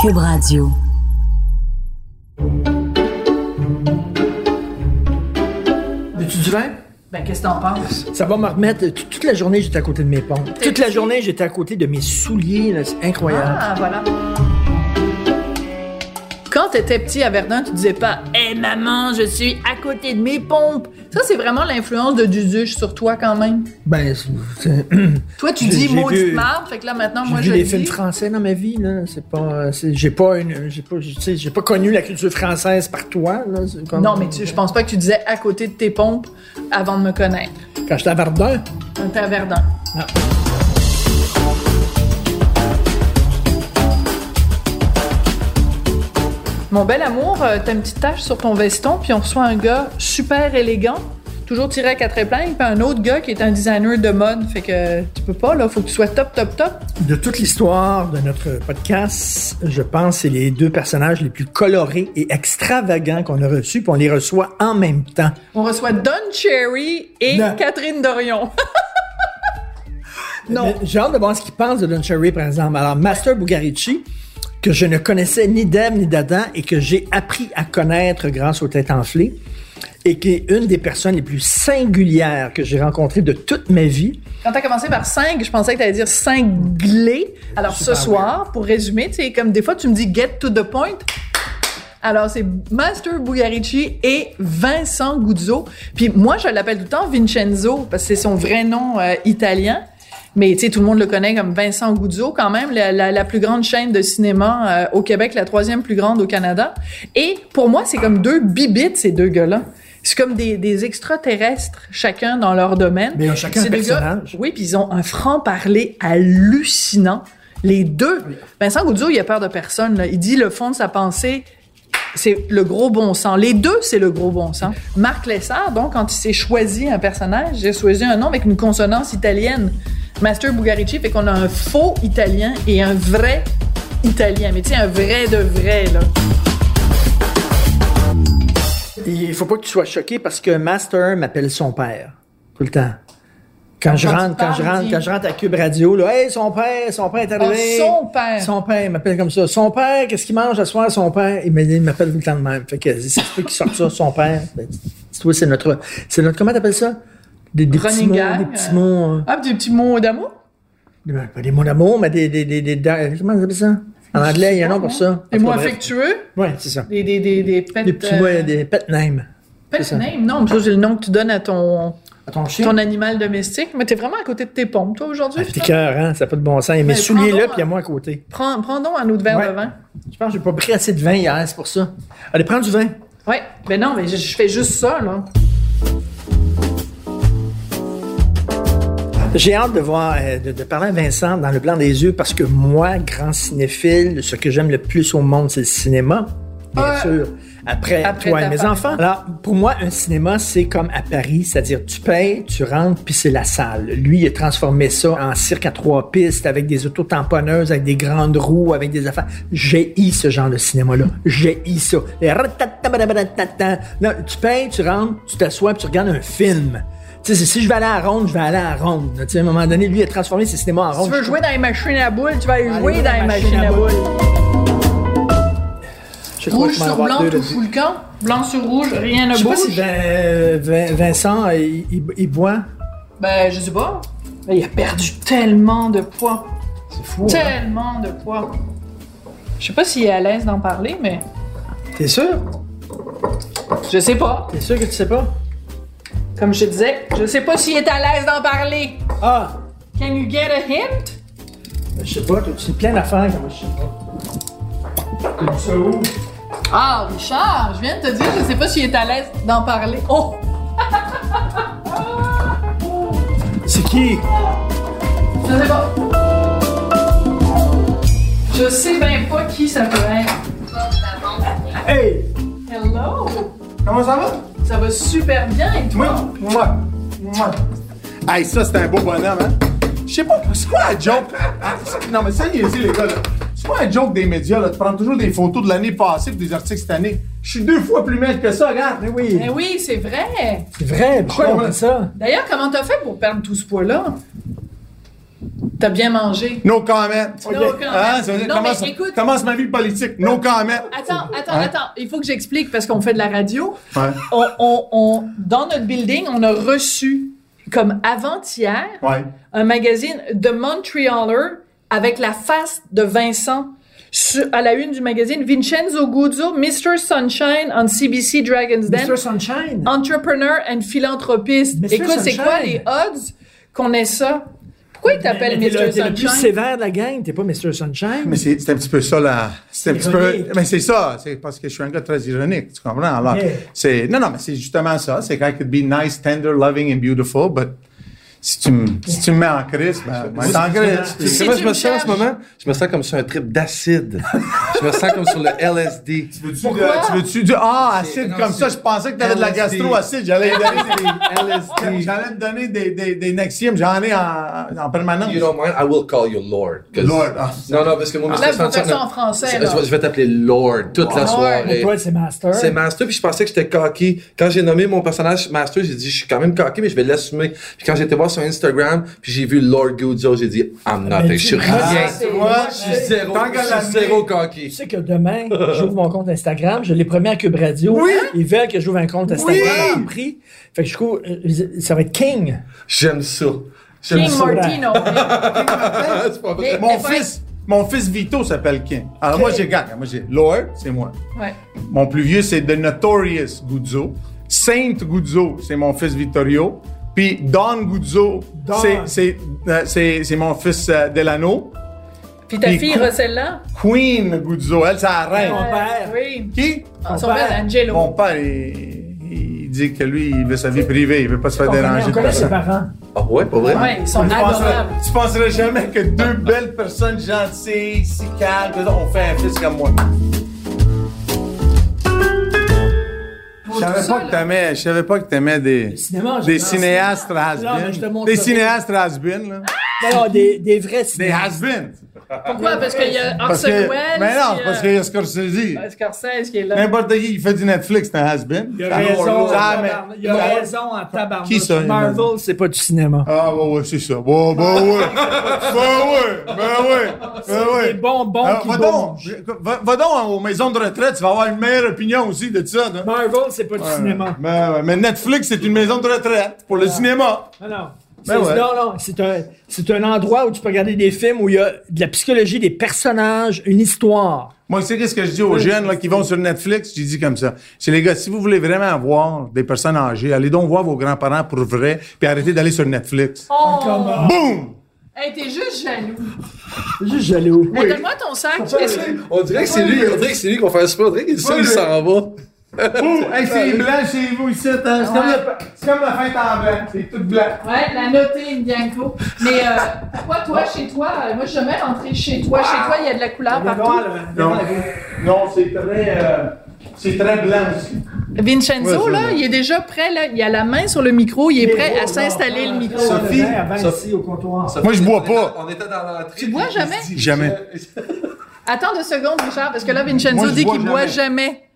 Cube Radio. Veux-tu du vin? Ben, qu'est-ce que t'en penses? Ça va me remettre. t- Toute la journée, j'étais à côté de mes pompes. Toute la journée, j'étais à côté de mes souliers. C'est incroyable. Ah, voilà. Quand t'étais petit à Verdun, tu disais pas Hé maman, je suis à côté de mes pompes. Ça, c'est vraiment l'influence de Duduche sur toi quand même. Ben, Toi, tu J'ai- dis j'ai maudite vu- marde, fait que là maintenant, j'ai moi vu je des le films dis. français dans ma vie. Là. C'est pas, j'ai pas une, j'ai pas, j'ai pas connu la culture française par toi. Là. Comme- Non, mais tu, je pense pas que tu disais à côté de tes pompes avant de me connaître. Quand j'étais à Verdun, On était à Verdun. Ah. Mon bel amour, euh, t'as une petite tache sur ton veston, puis on reçoit un gars super élégant, toujours tiré à quatre épingles, puis un autre gars qui est un designer de mode. Fait que tu peux pas, là, faut que tu sois top, top, top. de toute l'histoire de notre podcast, je pense que c'est les deux personnages les plus colorés et extravagants qu'on a reçus, puis on les reçoit en même temps. On reçoit Don Cherry et Non. Catherine Dorion. non. J'ai hâte de voir ce qu'ils pensent de Don Cherry, par exemple. Alors, Master Bugarici, que je ne connaissais ni d'Ève ni d'Adam et que j'ai appris à connaître grâce aux têtes enflées, et qui est une des personnes les plus singulières que j'ai rencontrées de toute ma vie. Quand t'as commencé par 5, je pensais que t'allais dire cinglé. Alors ce soir, pour résumer, tu sais, comme des fois tu me dis get to the point. Alors c'est Master Bugarici et Vincent Guzzo. Puis moi je l'appelle tout le temps Vincenzo parce que c'est son vrai nom euh, italien. Mais tu sais, tout le monde le connaît comme Vincent Guzzo, quand même, la, la- la plus grande chaîne de cinéma euh, au Québec, la troisième plus grande au Canada. Et pour moi, c'est comme deux bibites, ces deux gars-là. C'est comme des, des extraterrestres, chacun dans leur domaine. Mais chacun un gars- personnage. oui, puis ils ont un franc-parler hallucinant. Les deux. Vincent Goudzot, il a peur de personne. là. Il dit le fond de sa pensée, c'est le gros bon sens. Les deux, c'est le gros bon sens. Marc Lessard, donc, quand il s'est choisi un personnage, j'ai choisi un nom avec une consonance italienne. Master Bugarici, fait qu'on a un faux italien et un vrai italien. Mais tu sais, un vrai de vrai, là. Il faut pas que tu sois choqué parce que Master m'appelle son père. Tout le temps. Quand je Quand rentre, quand je rentre, quand je rentre à Cube Radio, là, hey, son père, son père est arrivé. Ah, son père. Son père, il m'appelle comme ça. Son père, qu'est-ce qu'il mange ce soir, son père? Il m'appelle tout le temps de même. Fait que c'est toi qui sort ça, son père. Ben, c'est notre, c'est notre, comment t'appelles ça? Des, des petits mots, des petits mots, euh, Ah, des petits mots d'amour? des- pas des mots d'amour, mais des, des, des, comment on appelle ça? En anglais, il y a un nom pour ça. Des En mots affectueux? Ouais, c'est ça. Des, des, des, des Des petits euh, mots, des pet names. Pet name? Non, mais ça, c'est le nom que tu donnes à ton, À ton chien? ton animal domestique. Mais t'es vraiment à côté de tes pompes, toi, aujourd'hui. Ah, T'es cœur, hein? Ça n'a pas de bon sens. A Mais souliers prends là, donc puis il y a un- moi à côté. Prends, prends donc un autre verre Ouais. de vin. Je pense que j'ai pas pris assez de vin hier, c'est pour ça. Allez, prends du vin. Ouais. Ben non, mais je, je fais juste ça, là. J'ai hâte de voir, euh, de, de parler à Vincent dans le blanc des yeux parce que moi, grand cinéphile, ce que j'aime le plus au monde, c'est le cinéma. Bien sûr. Après, Après toi et mes enfants. Alors, pour moi, un cinéma, c'est comme à Paris, c'est-à-dire tu payes, tu rentres, puis c'est la salle. Lui, il a transformé ça en cirque à trois pistes avec des auto-tamponneuses, avec des grandes roues, avec des affaires. J'ai ce genre de cinéma-là. J'ai ça. Les tu payes, tu rentres, tu t'assois, puis tu regardes un film. Tu sais, si je vais aller à la ronde, je vais aller à la ronde. Tu sais, à un moment donné, lui, il a transformé ses cinémas en Si ronde. tu veux jouer dans les machines à boules, tu vas aller jouer dans les machines à boules. Rouge sur blanc, tout fout le camp. Blanc sur rouge, rien ne Je sais pas bouge. si Vin- Vin- Vincent, il, il- il boit. Ben, je sais pas. Ben, il a perdu tellement de poids. C'est fou. hein? Tellement de poids. Je sais pas s'il est à l'aise d'en parler, mais T'es sûr? je sais pas. T'es sûr que tu sais pas? Comme je te disais, je sais pas s'il est à l'aise d'en parler. Ah! Can you get a hint? Je sais pas, tu sais plein d'affaires comme je sais pas. T'as ça où? Ah, Richard, je viens de te dire, je sais pas s'il est à l'aise d'en parler. Oh! C'est qui? Je sais pas. Je sais bien pas qui ça peut être. Hey! Hello! Comment ça va? Ça va super bien et toi? Moi. Moi. Hey, ça, c'est un beau bonhomme, hein? Je sais pas, c'est quoi la joke? Non, mais ça, il les gars, là. C'est quoi un joke des médias, là? De prendre toujours des photos de l'année passée pour des articles cette année. Je suis deux fois plus maigre que ça, regarde. Mais oui! Eh oui, c'est vrai. C'est vrai, pourquoi on fait ça? D'ailleurs, comment t'as fait pour perdre tout ce poids-là? T'as bien mangé. No comment. No comment. Hein, ça veut dire, Non, commence, mais écoute- commence ma vie politique. No comment. Attends, attends, Hein? attends. Il faut que j'explique parce qu'on fait de la radio. On, on- on- dans notre building, on a reçu, comme avant-hier, Ouais. un magazine The Montrealer avec la face de Vincent. À la une du magazine, Vincenzo Guzzo, Mr. Sunshine on CBC Dragon's Den, Mr. Sunshine? entrepreneur and philanthropiste. Écoute, c'est quoi les odds qu'on ait ça? Pourquoi il t'appelle Mais t'es Mr. le- T'es le plus Sunshine? sévère de la gang, t'es pas Mr. Sunshine? Mais c'est c'est un petit peu ça, là. C'est un petit peu. Ironique. Mais c'est ça. C'est parce que je suis un gars très ironique. Tu comprends? Alors, c'est. Non, non, mais c'est justement ça. C'est quand could be nice, tender, loving and beautiful, but si tu me, si tu me mets en crise, ben, ben, en crise. Tu sais je me me sens en ce moment? Je me sens comme sur un trip d'acide. je me sens comme sur le LSD. Veux-tu tu veux-tu du. Ah, acide comme ça. Je pensais que t'avais de la gastro-acide. J'allais donner des. LSD. J'allais te donner des, des, des Nexium. J'en ai en, en permanence. You don't mind? I will call you Lord. Lord. ah. Non, non, parce que moi, en français. Je, là. vais- je vais t'appeler Lord toute la soirée. Pour toi, c'est Master. C'est Master, puis je pensais que j'étais cocky. Quand j'ai nommé mon personnage Master, j'ai dit, je suis quand même cocky, mais je vais l'assumer. Puis quand j'étais voir sur Instagram, puis j'ai vu Lord Guzzo, j'ai dit, I'm nothing. Je suis rien. c'est- Tu vois, Je suis zéro, je suis zéro Tu cocky. sais que demain, j'ouvre mon compte Instagram, je l'ai promis à Cube Radio. Oui. Ils veulent que j'ouvre un compte Instagram Oui. en prix. Fait que je trouve, euh, ça va être King. J'aime ça. J'aime King ça. Martino. c'est pas vrai. Mais- Mon faut fils, mon fils Vito s'appelle King. Alors moi, j'ai gagné. Moi, j'ai Lord, c'est moi. Ouais. Mon plus vieux, c'est The Notorious Guzzo. Saint Guzzo, c'est mon fils Vittorio. Puis Don Guzzo, Don. c'est- c'est euh, c'est- mon fils euh, Delano. Puis ta Puis fille? Rossella? Queen Guzzo, elle, c'est la reine. Mon père. Oui. Qui? Ah, son Mon père. Angelo. Mon père, il, il dit que lui, il veut sa vie privée. Il veut pas se faire On déranger on de connaît ses parents. Ah ouais, pas vrai? Ouais, ils sont Tu penserais, adorables. tu penserais jamais que deux belles personnes gentilles, si calmes, ont fait un fils comme moi. Je savais pas que t'aimais, je savais pas que t'aimais des, cinéma, des cinéastes Non, mais je te has montre Des cinéastes has-been, là. Non, des, des vrais Des cinémas. has-been. Pourquoi? Parce qu'il y a Parce Orson que, Welles. mais non, puis, parce euh, qu'il y a Scorsese. Scorsese qui est là. N'importe qui, il fait du Netflix, c'est un has-been. Il a raison, Ah, mais- il a raison en tabarnak. Qui ça, il Marvel, c'est pas du cinéma. Ah, ouais, ouais, c'est ça. Ouais, bah, ouais. bah, ouais. Ben, ouais. Ben, ouais. Des bonbons Ah, qui va, donc, va, va donc aux maisons de retraite, tu vas avoir une meilleure opinion aussi de ça. Marvel, c'est pas du cinéma. Mais, ouais, mais Netflix, c'est une maison de retraite pour le cinéma. Non, non. Ben ouais. Non, non, c'est un, c'est un endroit où tu peux regarder des films où il y a de la psychologie des personnages, une histoire. Moi, c'est qu'est-ce que je dis aux jeunes là, qui vont sur Netflix? Je dis comme ça. C'est les gars, si vous voulez vraiment voir des personnes âgées, allez donc voir vos grands-parents pour vrai, puis arrêtez d'aller sur Netflix. Oh! Boum! Hey, t'es juste jaloux. Juste jaloux. Hey, Donne-moi ton sac. On dirait que c'est lui, on dirait que c'est lui qu'on fait un super, on dirait qu'il s'en va. Hey, c'est blanc chez vous ici, hein? C'est comme, comme la fête en blanc. C'est tout blanc. Ouais, la notée Indianco. Mais euh, pourquoi toi, chez toi, euh, moi je jamais rentré chez toi. Chez toi, il y a de la couleur partout. Non, non c'est très, euh, c'est très blanc aussi. Vincenzo, Ouais, là, il est déjà prêt, là. Il a la main sur le micro, il est prêt à s'installer le micro. Sophie, ici au comptoir. Moi, je bois pas. On était dans l'entrée. Tu bois jamais? Jamais. Attends deux secondes, Richard, parce que là, Vincenzo Moi, dit qu'il boit jamais.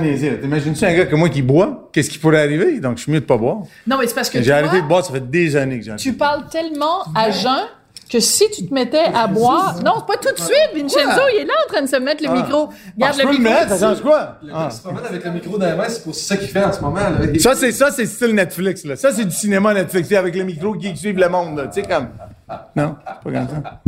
Niaiser, là. T'imagines-tu un gars comme moi qui boit? Qu'est-ce qui pourrait arriver? Donc, je suis mieux de pas boire. Non, mais c'est parce que J'ai arrêté de boire, ça fait des années que j'ai arrêté. tu parles tellement à jeun que si tu te mettais à boire... Non, pas tout de suite, Vincenzo, il est là en train de se mettre le micro. Ah, Garde je peux le le micro. mettre, ça change quoi? Ah. Il se promène avec le micro dans la main, c'est pour ça qu'il fait en ce moment. Là. Ça, c'est ça, c'est style Netflix, là. Ça, c'est du cinéma Netflix, avec le micro qui suit le monde, là. Tu sais, comme. Non, pas comme ça.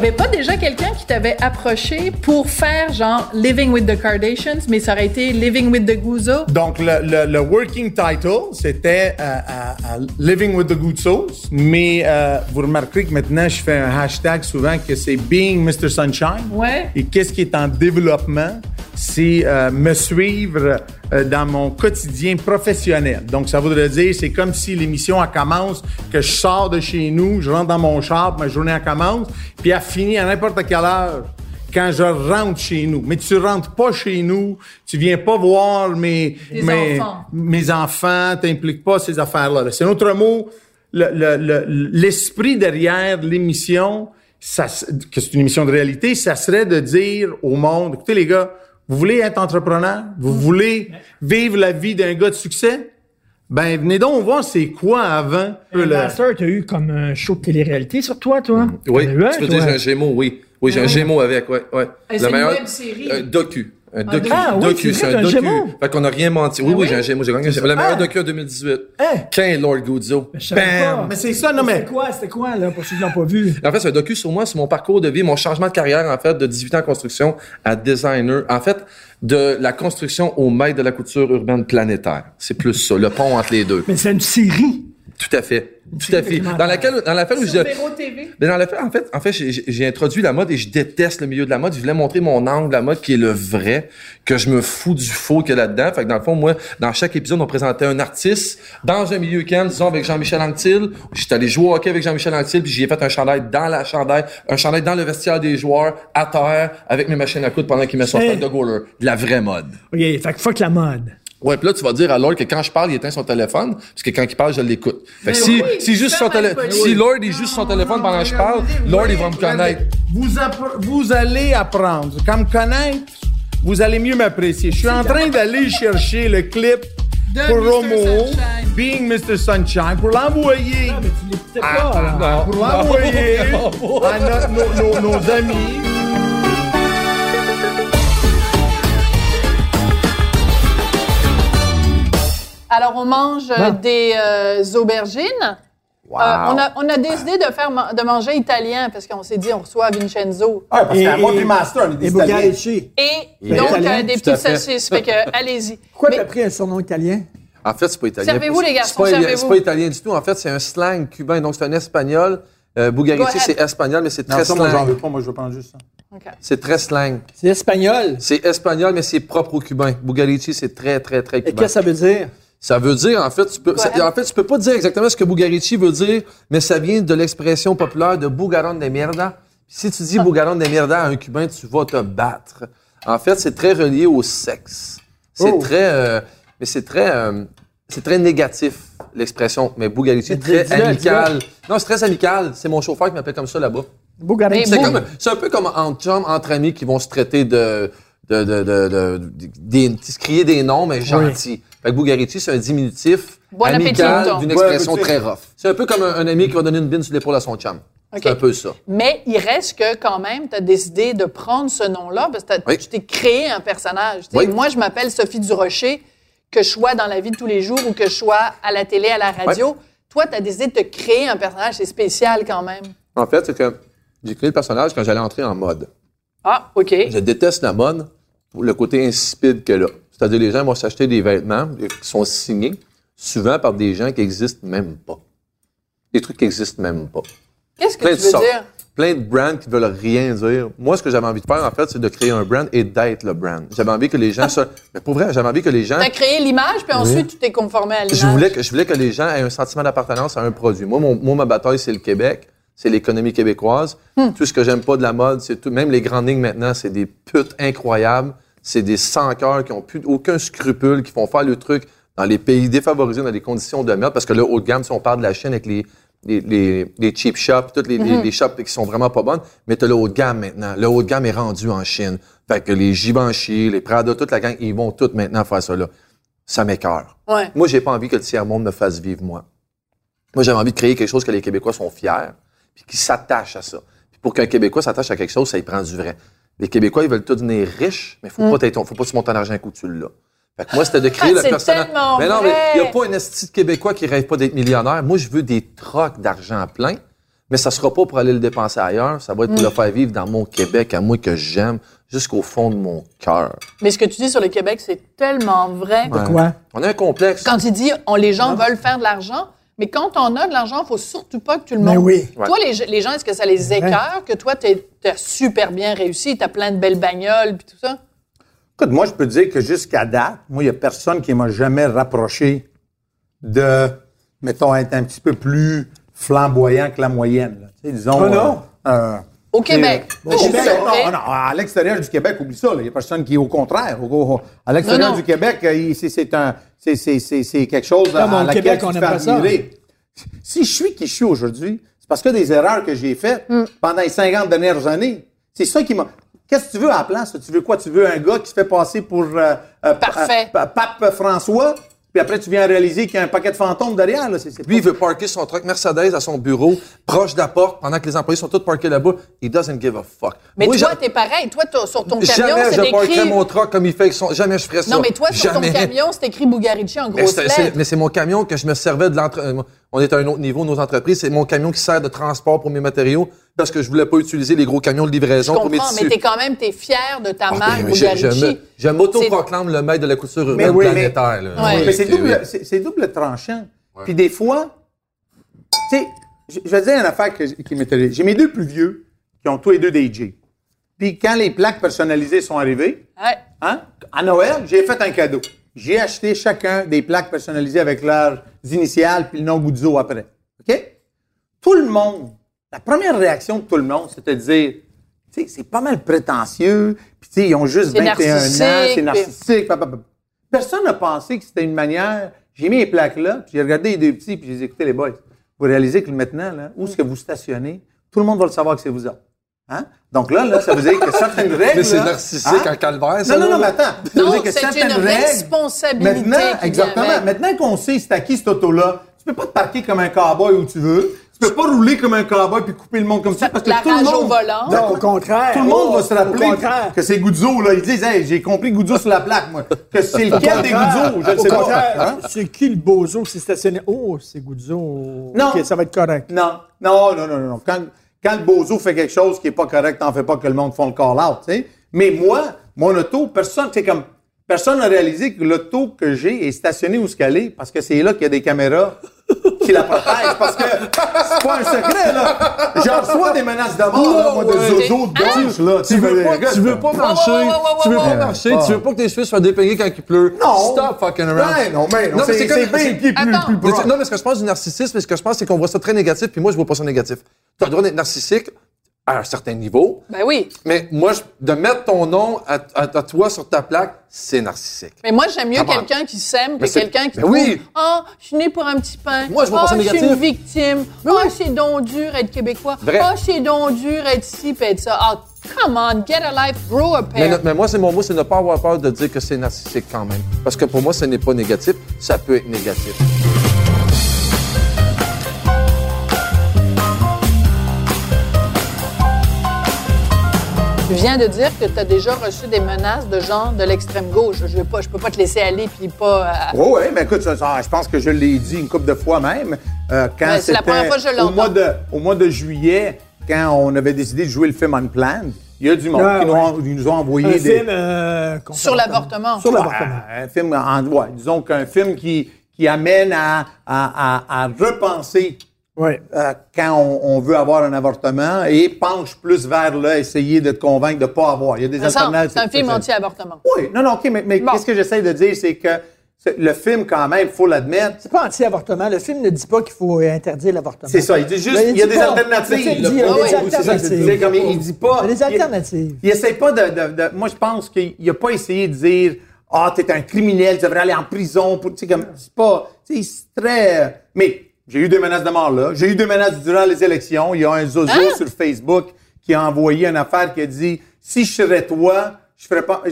Avait pas déjà quelqu'un qui t'avait approché pour faire genre Living with the Kardashians, mais ça aurait été Living with the Guzzo? Donc, le, le- le working title, c'était euh, euh, euh, Living with the Good Souls. Mais euh, vous remarquerez que maintenant, je fais un hashtag souvent que c'est Being Mr. Sunshine. Ouais. Et qu'est-ce qui est en développement? C'est euh, me suivre euh, dans mon quotidien professionnel. Donc, ça voudrait dire, c'est comme si l'émission, elle commence, que je sors de chez nous, je rentre dans mon char, ma journée, elle commence, puis elle finit à n'importe quelle heure quand je rentre chez nous. Mais tu rentres pas chez nous, tu viens pas voir mes, mes, enfants. mes enfants, t'impliques pas ces affaires-là. là. C'est un autre mot, le- le- le- l'esprit derrière l'émission, ça, que c'est une émission de réalité, ça serait de dire au monde, écoutez les gars, vous voulez être entrepreneur? Vous voulez vivre la vie d'un gars de succès? Ben, venez donc voir c'est quoi avant. Le le- Master, t'as eu comme un show de télé-réalité sur toi, toi? Oui, eu un, tu peux toi? dire j'ai un gémeau, oui. Oui, j'ai un gémeau avec, ouais, ouais. Et c'est une web-série. Un docu. Un docu. ah oui, docu, c'est un docu. Gémeaux. Fait qu'on n'a rien menti. Oui, oui, j'ai un gémeau. J'ai gagné un gémeau. Le meilleur Ah. docu en 2018. Hein? Lord Guzzo. Savais Bam! pas. Mais c'est ça, non, mais- C'était quoi, c'était quoi, là, pour ceux qui l'ont pas vu? En fait, c'est un docu sur moi, sur mon parcours de vie, mon changement de carrière, en fait, de 18 ans en construction à designer. En fait, de la construction au maître de la couture urbaine planétaire. C'est plus ça, le pont entre les deux. Mais c'est une série. Tout à fait. Tout à fait. Dans laquelle, dans où je, TV? Mais dans le fait, en fait, en fait, j'ai- introduit la mode et je déteste le milieu de la mode. Je voulais montrer mon angle de la mode qui est le vrai, que je me fous du faux qu'il y a là-dedans. Fait que dans le fond, moi, dans chaque épisode, on présentait un artiste dans un milieu calme, disons avec Jean-Michel Anctil. J'étais allé jouer au hockey avec Jean-Michel Anctil, puis j'y ai fait un chandail dans la chandail, un chandail dans le vestiaire des joueurs, à terre, avec mes machines à coudre pendant qu'il met son Hey. de goaler. De la vraie mode. OK, fait que fuck la mode. Ouais, puis là, tu vas dire à Lord que quand je parle, il éteint son téléphone, parce que quand il parle, je l'écoute. Fait que si, oui, si juste son super télé- malpoli. si Lord est juste son téléphone pendant que je parle, Lord, il va me connaître. Vous, allez apprendre. Quand me connaître, vous allez mieux m'apprécier. Je suis en train d'aller chercher le clip De pour Mr. Romo, Sunshine. Being Mr. Sunshine, pour l'envoyer. Non. pour l'envoyer à no- nos- nos- nos amis. Alors, on mange euh, Ah. des euh, aubergines. Euh, on, a, on a décidé de faire ma- de manger italien parce qu'on s'est dit on reçoit Vincenzo. Ah, parce Et- qu'à et- Master, on est des Et Italiens. Bugarici. Et est donc, italien, euh, des petites saucisses. Fait que, allez-y. Pourquoi Mais- t'as pris un surnom italien? En fait, c'est pas italien. Servez-vous, les garçons, C'est pas, servez-vous. c'est pas italien du tout. En fait, c'est un slang cubain. Donc, c'est un espagnol. Euh, c'est espagnol, mais c'est très ça, moi, j'en slang. veux pas. Moi, je veux prendre juste ça. C'est très slang. C'est espagnol. C'est espagnol, mais c'est propre aux Cubains. Bugarici, c'est très, très, très Et cubain. qu'est-ce que ça veut dire? Ça veut dire, en fait, tu peux, ça- en fait, tu peux pas dire exactement ce que Bugarici veut dire, mais ça vient de l'expression populaire de Bugaron de mierda. Si tu dis Ah. Bugaron de mierda à un Cubain, tu vas te battre. En fait, c'est très relié au sexe. C'est Oh. très, euh, mais c'est très, euh, c'est très négatif l'expression. Mais Bugarici, Mais très amical. Non, c'est très amical. C'est mon chauffeur qui m'appelle comme ça là-bas. Bugarici. C'est un peu comme entre chums, entre amis qui vont se traiter de, de, de, de, de- des, se crier des noms, mais gentils. Fait que Bugarici, c'est un diminutif Bon amical d'une expression très rough. C'est un peu comme un, un ami qui va donner une bine sur l'épaule à son chum. C'est un peu ça. Mais il reste que quand même, tu as décidé de prendre ce nom-là parce que Oui. tu t'es créé un personnage. Oui. Moi, je m'appelle Sophie Durocher, que je sois dans la vie de tous les jours ou que je sois à la télé, à la radio. Toi, tu as décidé de te créer un personnage. C'est spécial quand même. En fait, c'est que j'ai créé le personnage quand j'allais entrer en mode. Ah, OK. Je déteste la mode le côté insipide qu'elle a. C'est-à-dire, les gens vont s'acheter des vêtements qui sont signés souvent par des gens qui existent même pas. Des trucs qui existent même pas. Qu'est-ce que plein tu veux sortes. dire? Plein de brands qui veulent rien dire. Moi, ce que j'avais envie de faire, en fait, c'est de créer un brand et d'être le brand. J'avais envie que les gens se... Mais pour vrai, j'avais envie que les gens... Tu as créé l'image, puis ensuite, tu t'es conformé à l'image. Je voulais, que, je voulais que les gens aient un sentiment d'appartenance à un produit. Moi, mon, moi ma bataille, c'est le Québec. C'est l'économie québécoise. Hmm. Tout ce que j'aime pas de la mode, c'est tout. Même les grandes lignes maintenant, c'est des putes incroyables. C'est des sans-cœurs qui ont plus aucun scrupule, qui font faire le truc dans les pays défavorisés, dans des conditions de merde. Parce que là, haut de gamme, si on parle de la Chine avec les, les, les, les cheap shops, toutes les, Hmm. les, shops qui sont vraiment pas bonnes, mais t'as le haut de gamme maintenant. Le haut de gamme est rendu en Chine. Fait que les Givenchy, les Prada, toute la gang, ils vont toutes maintenant faire ça là. Ça m'écœure. Ouais. Moi, j'ai pas envie que le tiers-monde me fasse vivre, moi. Moi, j'avais envie de créer quelque chose que les Québécois sont fiers, puis qui s'attachent à ça. Puis pour qu'un Québécois s'attache à quelque chose, ça y prend du vrai. Les Québécois, ils veulent tout devenir riches, mais faut pas t'être- faut pas se monter en argent un coup là. Fait que moi, c'était de créer Ah, le c'est personnage. Mais non, mais il n'y a pas un esti de Québécois qui rêve pas d'être millionnaire. Moi, je veux des trocs d'argent plein, Mais ça sera pas pour aller le dépenser ailleurs, ça va être pour le faire vivre dans mon Québec, à moi que j'aime, jusqu'au fond de mon cœur. Mais ce que tu dis sur le Québec, c'est tellement vrai. Ouais. Quoi? On a un complexe. Quand tu dis on, les gens veulent faire de l'argent, mais quand on a de l'argent, il faut surtout pas que tu le Mais montres. oui. Toi, les, les gens, est-ce que ça les écœure que toi, tu as super bien réussi, tu as plein de belles bagnoles puis tout ça? Écoute, moi, je peux te dire que jusqu'à date, moi, il n'y a personne qui m'a jamais rapproché de, mettons, être un petit peu plus flamboyant que la moyenne. là. Disons. Oh non? euh, euh, Au Québec. Au Québec, non, non, à l'extérieur du Québec, oublie ça. Il n'y a personne qui est au contraire. Au- au- à l'extérieur du Québec, euh, c'est- c'est un, c'est- c'est c'est- c'est quelque chose à, à laquelle Québec, tu on pas ça. Si je suis qui je suis aujourd'hui, c'est parce que des erreurs que j'ai faites Hmm. pendant les 50 dernières années. C'est ça qui m'a. Qu'est-ce que tu veux à la place? Tu veux quoi? Tu veux un gars qui se fait passer pour euh, euh, Parfait. pa- pa- Pape François, puis après tu viens réaliser qu'il y a un paquet de fantômes derrière. Là. C'est, c'est Lui, il veut parker son truck Mercedes à son bureau, proche de la porte, pendant que les employés sont tous parkés là-bas. He doesn't give a fuck. Mais Moi, toi, j'a- t'es pareil. Toi, t'as- sur ton camion, Jamais c'est je parkerais écrit... mon truck comme il fait avec son... Jamais je ferais ça. Non, mais toi, sur ton Jamais. camion, c'est écrit Bugarici en Mais c'est, c'est- lettres. mais c'est mon camion que je me servais de l'entre... euh, On est à un autre niveau, nos entreprises. C'est mon camion qui sert de transport pour mes matériaux parce que je voulais pas utiliser les gros camions de Je livraison pour mes comprends, mais tissus. t'es quand même, t'es fier de ta Ah, marque ben, je, je, je m'auto-proclame le maître de la couture Mais urbaine oui, mais- planétaire. Oui, Mais c'est double, c'est, double tranchant. Puis des fois, tu sais, je, je vais te dire une affaire que- qui m'est arrivée. J'ai mes deux plus vieux qui ont tous les deux des J. Puis quand les plaques personnalisées sont arrivées, Ouais. hein, à Noël, j'ai fait un cadeau. J'ai acheté chacun des plaques personnalisées avec leurs initiales puis le nom Guzzo après. OK? Tout le monde, la première réaction de tout le monde, c'était de dire, tu sais, c'est pas mal prétentieux, puis tu sais, ils ont juste C'est 21 ans, c'est narcissique. pa, pa, pa. Personne n'a pensé que c'était une manière. J'ai mis les plaques là, puis j'ai regardé les deux petits, puis j'ai écouté les boys. Vous réalisez que maintenant, là, où est-ce que vous stationnez, tout le monde va le savoir que c'est vous autres. Hein? Donc là, là, ça veut dire que certaines règles. Mais c'est narcissique hein? en calvaire, ça, Non, non, non, mais attends. Ça veut dire que certaines une règles- responsabilité Maintenant, exactement. Maintenant qu'on sait c'est à qui cette auto-là, tu peux pas te parquer comme un cowboy où tu veux. Tu peux pas rouler comme un cowboy puis couper le monde comme ça parce que La tout le monde. au volant. Non, au contraire. Tout le monde Oh, va se rappeler que c'est Guzzo, là. Ils disent, hey, j'ai compris Guzzo sur la plaque, moi. Que c'est lequel des Guzzo, je ne sais pas. Hein? c'est qui le bozo qui s'est stationné? Oh, c'est Guzzo. Non. OK, ça va être correct. Non, non, non, non, non. non. Quand, quand le bozo fait quelque chose qui est pas correct, t'en fais pas que le monde font le call-out, tu sais. Mais moi, mon auto, personne, c'est comme, personne n'a réalisé que l'auto que j'ai est stationnée où ce qu'elle est, parce que c'est là qu'il y a des caméras qui la protègent, parce que c'est pas un secret, là. J'en reçois des menaces de mort, là, moi, de zozo de gauche, là. Tu veux pas, tu veux pas marcher, tu veux pas marcher, tu veux pas que tes cheveux soient dépeigés quand il pleut. Non. Stop fucking around. Ouais, non, mais non, Non, mais c'est c'est comme- c'est bien c'est- qui est plus, plus non, mais ce que je pense du narcissisme, ce que je pense, c'est qu'on voit ça très négatif, puis moi, je vois pas ça négatif. Tu as le droit d'être narcissique à un certain niveau, Ben oui. mais moi, je- de mettre ton nom à, à- à toi sur ta plaque, c'est narcissique. Mais moi, j'aime mieux quelqu'un qui s'aime que Mais c'est- quelqu'un qui Mais trouve oui. Ah, je suis né pour un petit pain. Moi, je vois ça je suis une victime. Ah, c'est donc dur être québécois. Vrai. Ah, c'est donc dur être ci pis être ça. Ah, come on, get a life, grow a Mais, pair. mais moi, c'est mon mot, c'est ne pas avoir peur de dire que c'est narcissique quand même. Parce que pour moi, ce n'est pas négatif, ça peut être négatif. Tu viens de dire que tu as déjà reçu des menaces de gens de l'extrême gauche. Je ne peux pas te laisser aller puis pas. euh, Oui, oui, mais écoute, ça, ça, je pense que je l'ai dit une couple de fois même. euh, quand c'est la première fois que je au l'entends. mois de Au mois de juillet, quand on avait décidé de jouer le film Unplanned, il y a du monde Ah, qui nous, ouais. ont, ils nous ont envoyé Un des... film euh, Sur l'avortement. Sur l'avortement. Ah, un film, en, ouais, disons qu'un film qui, qui amène à, à, à, à repenser Oui. euh, quand on, on veut avoir un avortement et penche plus vers là, essayer de te convaincre de ne pas avoir. Il y a des alternatives. C'est un film anti-avortement. Oui, non, non, OK, mais, mais Bon. qu'est-ce que j'essaie de dire, c'est que le film, quand même, il faut l'admettre, C'est pas anti-avortement. Le film ne dit pas qu'il faut interdire l'avortement. C'est ça, il dit juste Mais il y a dit des alternatives. Dit, il a comme il dit pas. Il y a des alternatives. Il, il essaie pas de, de- de- Moi, je pense qu'il n'a pas essayé de dire Ah, t'es un criminel, tu devrais aller en prison. Pour, tu sais, comme, c'est pas. Tu sais, c'est très. Mais j'ai eu des menaces de mort là. J'ai eu des menaces durant les élections. Il y a un zozo Hein? sur Facebook qui a envoyé une affaire qui a dit Si je serais toi, je ferais pas.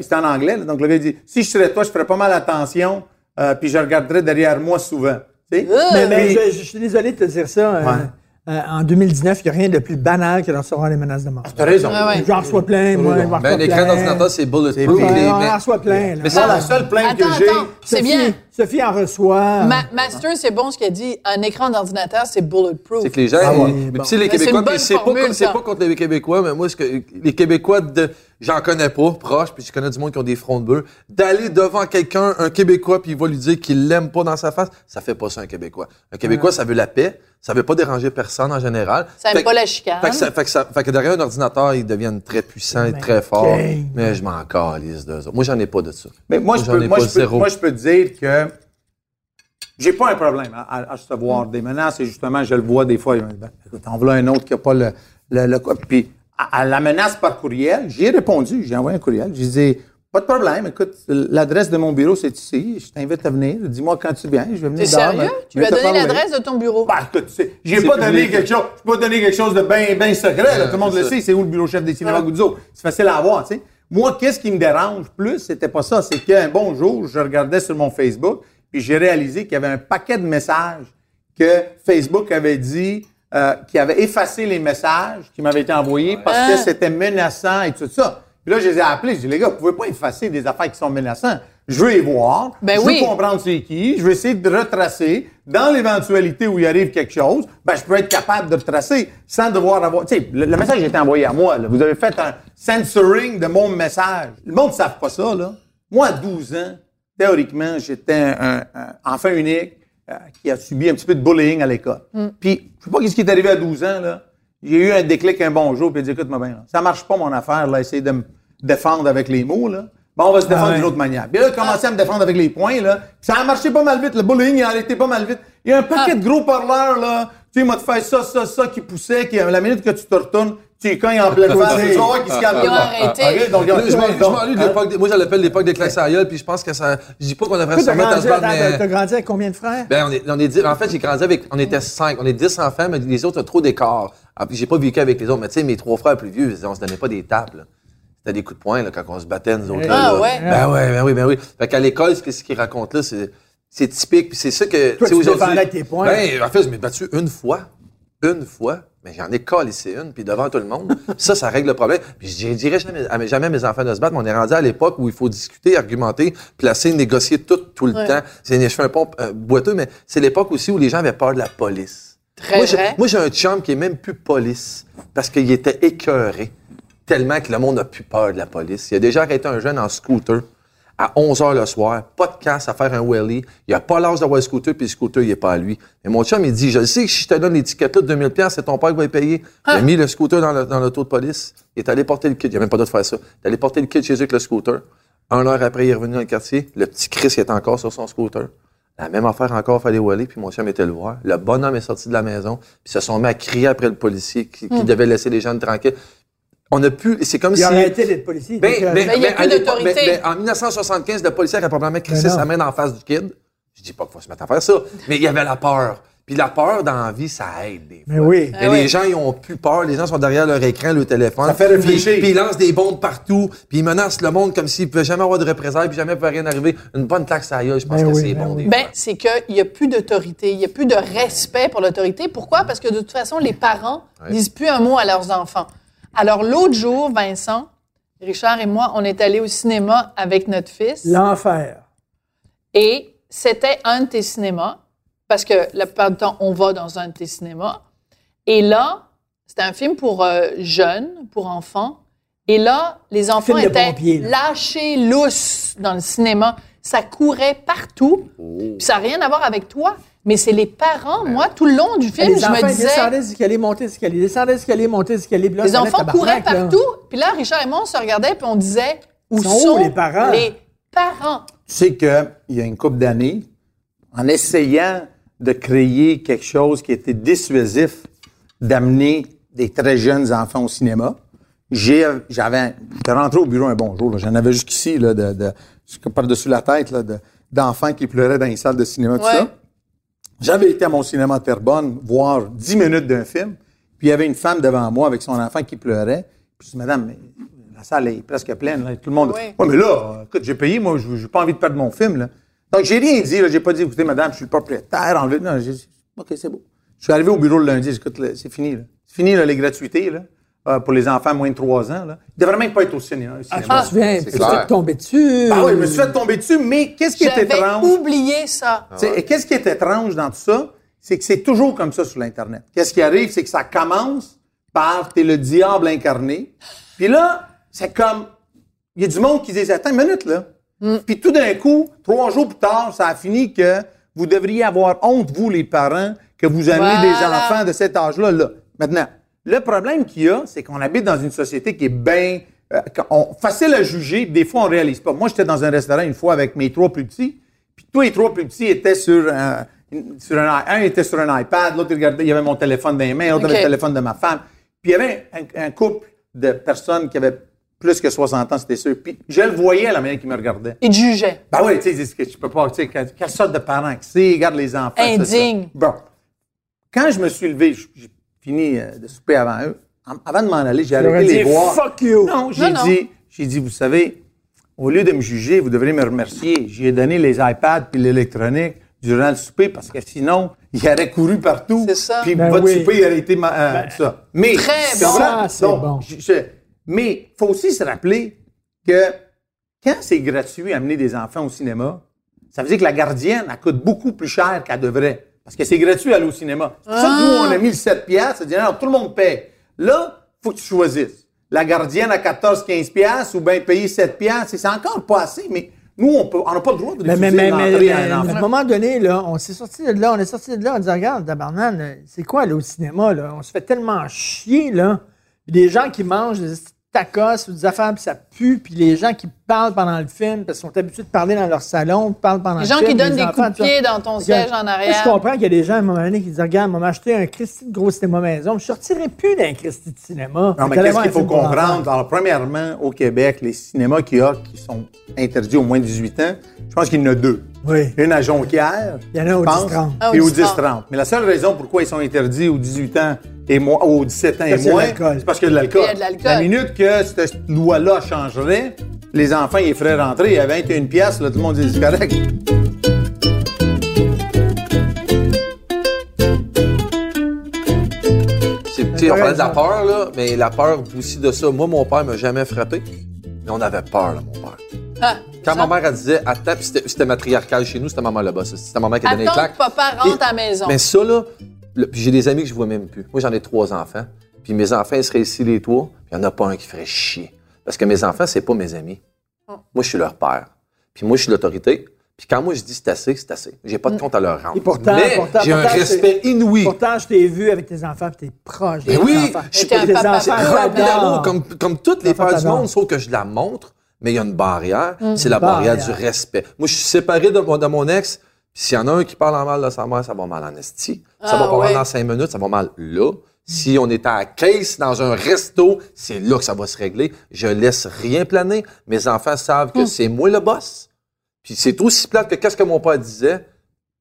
C'était en anglais, là, donc le gars dit Si je serais toi, je ferais pas mal attention, euh, puis je regarderais derrière moi souvent. Tu sais? Euh, Mais, je, je suis désolé de te dire ça. hein. Ouais. euh, en 2019, il n'y a rien de plus banal que de recevoir des menaces de mort. T'as raison. Ouais, ouais. J'en reçois plein, moi, j'en reçois Ben, l'écran d'ordinateur, c'est bulletproof. Les- plein. là. Mais ça, la seule plainte Attends, que j'ai. C'est Sophie- bien. Sophie en reçoit. Ma- Master, c'est bon ce qu'il a dit. Un écran d'ordinateur, c'est bulletproof. C'est que les gens, Ah ouais. mais Bon. tu sais, les c'est Québécois, une bonne puis c'est pas, c'est pas contre les Québécois, mais moi, ce que, les Québécois, de, j'en connais pas, proches, puis je connais du monde qui ont des fronts de bœufs, d'aller devant quelqu'un, un Québécois, puis il va lui dire qu'il l'aime pas dans sa face, ça fait pas ça un Québécois. Un Québécois, ça veut la paix, ça veut pas déranger personne en général. Ça aime Fait pas que- la chicane. Fait que, ça, fait, que ça- fait que derrière un ordinateur, ils deviennent très puissants et très forts. Mais je m'en calisse d'eux autres. Moi, j'en ai pas de ça. Mais moi, je J'en peux, ai moi, pas je peux, moi, je peux te dire que j'ai pas un problème à, à- à recevoir des menaces et justement, je le vois des fois. Ben, écoute, en voilà un autre qui a pas le, le, le- Puis, à, à la menace par courriel, j'ai répondu, j'ai envoyé un courriel. J'ai dit, pas de problème, écoute, l'adresse de mon bureau, c'est ici. Je t'invite à venir. Dis-moi quand tu viens. Je vais venir dehors, sérieux? Tu lui as donné l'adresse de ton bureau. Ben, écoute, tu sais, j'ai pas donné public. quelque chose, j'ai pas donné quelque chose de bien, bien secret, là. Tout le monde le sait, c'est où le bureau chef des cinémas Guzzo. C'est facile à avoir, tu sais. Moi, qu'est-ce qui me dérange plus, c'était pas ça, c'est qu'un bon jour, je regardais sur mon Facebook, puis j'ai réalisé qu'il y avait un paquet de messages que Facebook avait dit, euh, qui avait effacé les messages qui m'avaient été envoyés parce que c'était menaçant et tout ça. Puis là, je les ai appelés, je dis, les gars, vous pouvez pas effacer des affaires qui sont menaçantes. Je veux les voir. Ben je oui. veux comprendre c'est qui. Je vais essayer de retracer. Dans l'éventualité où il arrive quelque chose, ben, je peux être capable de retracer sans devoir avoir. Tu sais, le, le message a été envoyé à moi. là. Vous avez fait un censoring de mon message. Le monde ne savent pas ça. Là. Moi, à 12 ans, théoriquement, j'étais un, un- un enfant unique euh, qui a subi un petit peu de bullying à l'école. Puis, je sais pas ce qui est arrivé à 12 ans. là. J'ai eu un déclic un bon jour, puis il a dit, écoute-moi bien, là, ça marche pas mon affaire, là, essayer de me défendre avec les mots, là. Bon, on va se défendre Ah ouais. d'une autre manière. Puis là, il a commencé à me défendre avec les points, là. Puis ça a marché pas mal vite. Le bullying il a arrêté pas mal vite. Il y a un paquet de gros parleurs, là. Tu sais, il m'a fait ça, ça, ça, qui poussait, qui, la minute que tu te retournes, tu es quand en pleine face, tu vas voir qu'il se calme. Ils ont arrêté. OK, donc, Là, je m'en- je donc, m'ennuie de hein? l'époque, des- moi, je l'appelle l'époque des classes à puis je pense que ça, je dis pas qu'on devrait se remettre à se grandi, battre, mais... t'as grandi avec combien de frères? Ben, on est, on est dix- en fait, j'ai grandi avec, on était cinq, on est dix enfants, mais les autres ont trop d'écart. Ah, j'ai pas vécu avec les autres, mais tu sais, mes trois frères plus vieux, on se donnait pas des là. C'était des coups de poing, là, quand on se battait, nous autres. Ah, là, là. ouais? Ben ouais, ben oui, ben oui. Fait qu'à l'école, ce qu'ils racontent là, c'est, c'est typique, puis c'est ça que, Toi, sais, tu aujourd'hui- tes poings. Ben, en fait, je m'ai battu une fois. Une fois. Mais j'en ai calissé une, puis devant tout le monde. ça, ça règle le problème. Puis je dirais- dirais jamais à, mes- jamais à mes enfants de se battre, mais on est rendu à l'époque où il faut discuter, argumenter, placer, négocier tout, tout le Ouais. temps. C'est, je fais un pont euh, boiteux, mais c'est l'époque aussi où les gens avaient peur de la police. Très moi, vrai. moi, j'ai un chum qui est même plus police parce qu'il était écœuré tellement que le monde n'a plus peur de la police. Il a déjà arrêté un jeune en scooter à 11 h le soir, pas de casse à faire un wheelie. Il a pas l'âge d'avoir un scooter, puis le scooter, il est pas à lui. Mais mon chum, il dit, je sais que si je te donne l'étiquette là de 2000 pièces, c'est ton père qui va y payer. Il a mis le scooter dans, le- dans l'auto de police. Il est allé porter le kit. Il a même pas le de faire ça. Il est allé porter le kit chez eux avec le scooter. Un heure après, il est revenu dans le quartier. Le petit Chris, il est encore sur son scooter. La même affaire encore, fallait wheelie, puis mon chum était le voir. Le bonhomme est sorti de la maison, puis ils se sont mis à crier après le policier qui, qui devait laisser les gens tranquilles. On a pu, c'est comme Il si... a arrêté d'être policier. Ben, euh, ben, Ben, il y a ben, plus l'époque- d'autorité. ben, ben, en 1975, le policier a probablement crissé Ben sa main en face du kid. Je dis pas qu'il faut se mettre à faire ça, mais il y avait la peur. Puis la peur dans la vie, ça aide des fois. Mais oui. Et les gens, ils ont plus peur. Les gens sont derrière leur écran, leur téléphone. Ça fait réfléchir. Puis, puis ils lancent des bombes partout. Puis ils menacent le monde comme s'ils pouvaient jamais avoir de représailles, puis jamais il pouvait rien arriver. Une bonne taxe à gueule, je pense Ben que oui, c'est ben bon. oui. des Ben, c'est qu'il n'y a plus d'autorité, il n'y a plus de respect pour l'autorité. Pourquoi? Parce que de toute façon, les parents disent plus un mot à leurs enfants. Alors, l'autre jour, Vincent, Richard et moi, on est allés au cinéma avec notre fils. L'enfer. Et c'était un de tes cinémas, parce que la plupart du temps, on va dans un de tes cinémas. Et là, c'était un film pour euh, jeunes, pour enfants. Et là, les enfants Film étaient pompiers, lâchés lousses dans le cinéma. Ça courait partout. Oh. Puis ça n'a rien à voir avec toi. Mais c'est les parents, moi, tout le long du film, les je enfants me disais... descendaient les montaient escaliers, descendaient les escaliers, montaient les escaliers. puis là, Les enfants couraient là. partout. Puis là, Richard et moi, on se regardait, puis on disait... Où sont les parents? Les parents? Tu sais qu'il y a une couple d'années, en essayant de créer quelque chose qui était dissuasif, d'amener des très jeunes enfants au cinéma, j'ai, j'avais, j'étais rentré au bureau un bon jour, j'en avais jusqu'ici, là, de, par-dessus la tête, là, de- d'enfants qui pleuraient dans les salles de cinéma, tout Ouais. ça. J'avais été à mon cinéma de Terrebonne voir 10 minutes d'un film, puis il y avait une femme devant moi avec son enfant qui pleurait. Puis je dis, madame, mais la salle est presque pleine, là, tout le monde. Oui. Mais là, écoute, j'ai payé, moi, je n'ai pas envie de perdre mon film, là. Donc, j'ai rien dit. J'ai pas dit, écoutez, madame, je suis le propriétaire, enlevez. Non, j'ai dit, OK, c'est beau. Je suis arrivé au bureau le lundi, j'ai dit, écoute, c'est fini, là. C'est fini, là, les gratuités, là, euh, pour les enfants moins de 3 ans, là. Il devrait même pas être au cinéma. au Ah, je cinéma. me tu c'est t'es clair. fait tomber dessus. Ah oui, je me suis fait tomber dessus, mais qu'est-ce qui est J'avais étrange? oublié ça. Et qu'est-ce qui est étrange dans tout ça? C'est que c'est toujours comme ça sur l'Internet. Qu'est-ce qui arrive? C'est que ça commence par t'es le diable incarné. Puis là, c'est comme. Il y a du monde qui dit Attends une minute, là. Puis tout d'un coup, trois jours plus tard, ça a fini que vous devriez avoir honte, vous, les parents, que vous amenez des enfants de cet âge-là. Là. Maintenant, le problème qu'il y a, c'est qu'on habite dans une société qui est bien euh, facile à juger. Des fois, on réalise pas. Moi, j'étais dans un restaurant une fois avec mes trois plus petits. Puis tous les trois plus petits étaient sur un, sur un, était sur un iPad, l'autre regardait, il y avait mon téléphone dans les mains, l'autre avait le téléphone de ma femme. Puis il y avait un, un couple de personnes qui avaient plus que 60 ans, c'était sûr. Puis je le voyais à la manière qu'ils me regardaient. Il te jugeait. Ben oui, tu sais, ils tu peux pas, tu sais, quelle, sorte de parents que c'est, regarde les enfants. Indigne. Bon. Quand je me suis levé, j- j'ai fini euh, de souper avant eux. Avant de m'en aller, j'ai arrêté les dit, voir. Fuck you. Non, j'ai Non, non. dit, j'ai dit, vous savez, au lieu de me juger, vous devriez me remercier. J'ai donné les iPads puis l'électronique durant le souper parce que sinon, il aurait couru partout. C'est ça. Puis Ben votre oui. souper aurait été ma- euh, ça. Mais Très c'est bon. Ça, c'est Donc, bon. je- je- mais faut aussi se rappeler que quand c'est gratuit amener des enfants au cinéma, ça veut dire que la gardienne, elle coûte beaucoup plus cher qu'elle devrait. Parce que c'est gratuit aller au cinéma. C'est pour ça que nous, on a mis le 7 piastres. Dit, non, tout le monde paye. Là, faut que tu choisisses. La gardienne à 14-15 piastres ou bien payer 7 piastres. C'est encore pas assez, mais nous, on n'a pas le droit de Mais, mais, mais, mais, à un à un moment donné, là, on s'est sorti de là, on est sorti de là, on dit, regarde, tabarnak, là, c'est quoi, là, au cinéma, là? On se fait tellement chier, là. Puis des gens qui mangent des tacos ou des affaires, puis ça pue, puis les gens qui parlent pendant le film, parce qu'ils sont habitués de parler dans leur salon, parlent pendant Les le gens film. qui donnent les des enfants, coups de pied dans ton siège en Moi, arrière. Je comprends qu'il y a des gens à un moment donné qui disent Regarde, on m'a acheté un Christy de gros cinéma maison. Je sortirai plus d'un Christy de cinéma. Non, mais qu'est-ce qu'il faut comprendre? Alors, premièrement, au Québec, les cinémas qu'il y a qui sont interdits aux moins de 18 ans, je pense qu'il y en a deux. Oui. Une à Jonquière. Il y en a au je pense, 10-30. Ah, au Et au 10-30. 10-30. Mais la seule raison pourquoi ils sont interdits aux 18 ans et moins, aux 17 ans Parce et moins, c'est parce qu'il y a de l'alcool. La minute que cette loi-là changerait, les enfants, ils feraient rentrer à 21 piastres, là, tout le monde dit c'est correct. On parlait de la peur, là, mais la peur aussi de ça. Moi, mon père m'a jamais frappé, mais on avait peur, là, mon père. Ah, Quand ça. ma mère, elle disait, attends, c'était c'était matriarcal chez nous, c'était maman là-bas, ça. C'était ma mère qui a donné les Attends claques. que papa rentre Et- à la maison. Mais ça, là, le- j'ai des amis que je vois même plus. Moi, j'en ai trois enfants. Puis mes enfants, ils seraient ici les trois, puis il n'y en a pas un qui ferait chier. Parce que mes enfants, c'est pas mes amis. Oh. Moi, je suis leur père. Puis moi, je suis l'autorité. Puis quand moi, je dis c'est assez, c'est assez. J'ai pas de compte à leur rendre. Et pourtant- Mais pourtant- j'ai un respect inouï. Pourtant, je t'ai vu avec tes enfants, puis t'es proche des Mais oui, enfants. je suis pas- tes papa- enfants comme, comme toutes les pères du monde, sauf que je la montre, mais il y a une barrière. C'est la barrière. barrière du respect. Moi, je suis séparé de, mon- de mon ex, s'il y en a un qui parle en mal de sa mère, ça va mal en esti. Ça Ah, va pas ouais. mal dans cinq minutes, ça va mal là. Si on est à la caisse dans un resto, c'est là que ça va se régler. Je laisse rien planer. Mes enfants savent que c'est moi le boss. Puis c'est aussi plate que qu'est-ce que mon père disait.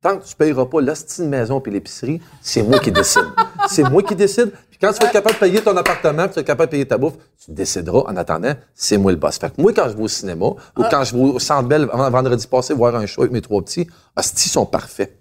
Tant que tu payeras pas l'hostie de maison puis l'épicerie, c'est moi qui décide. c'est moi qui décide. Quand tu vas être capable de payer ton appartement, tu vas être capable de payer ta bouffe, tu décideras. En attendant, c'est moi le boss. Fait que moi, quand je vais au cinéma, ou quand je vais au Centre Bell vendredi passé voir un show avec mes trois petits, hostie, ils sont parfaits.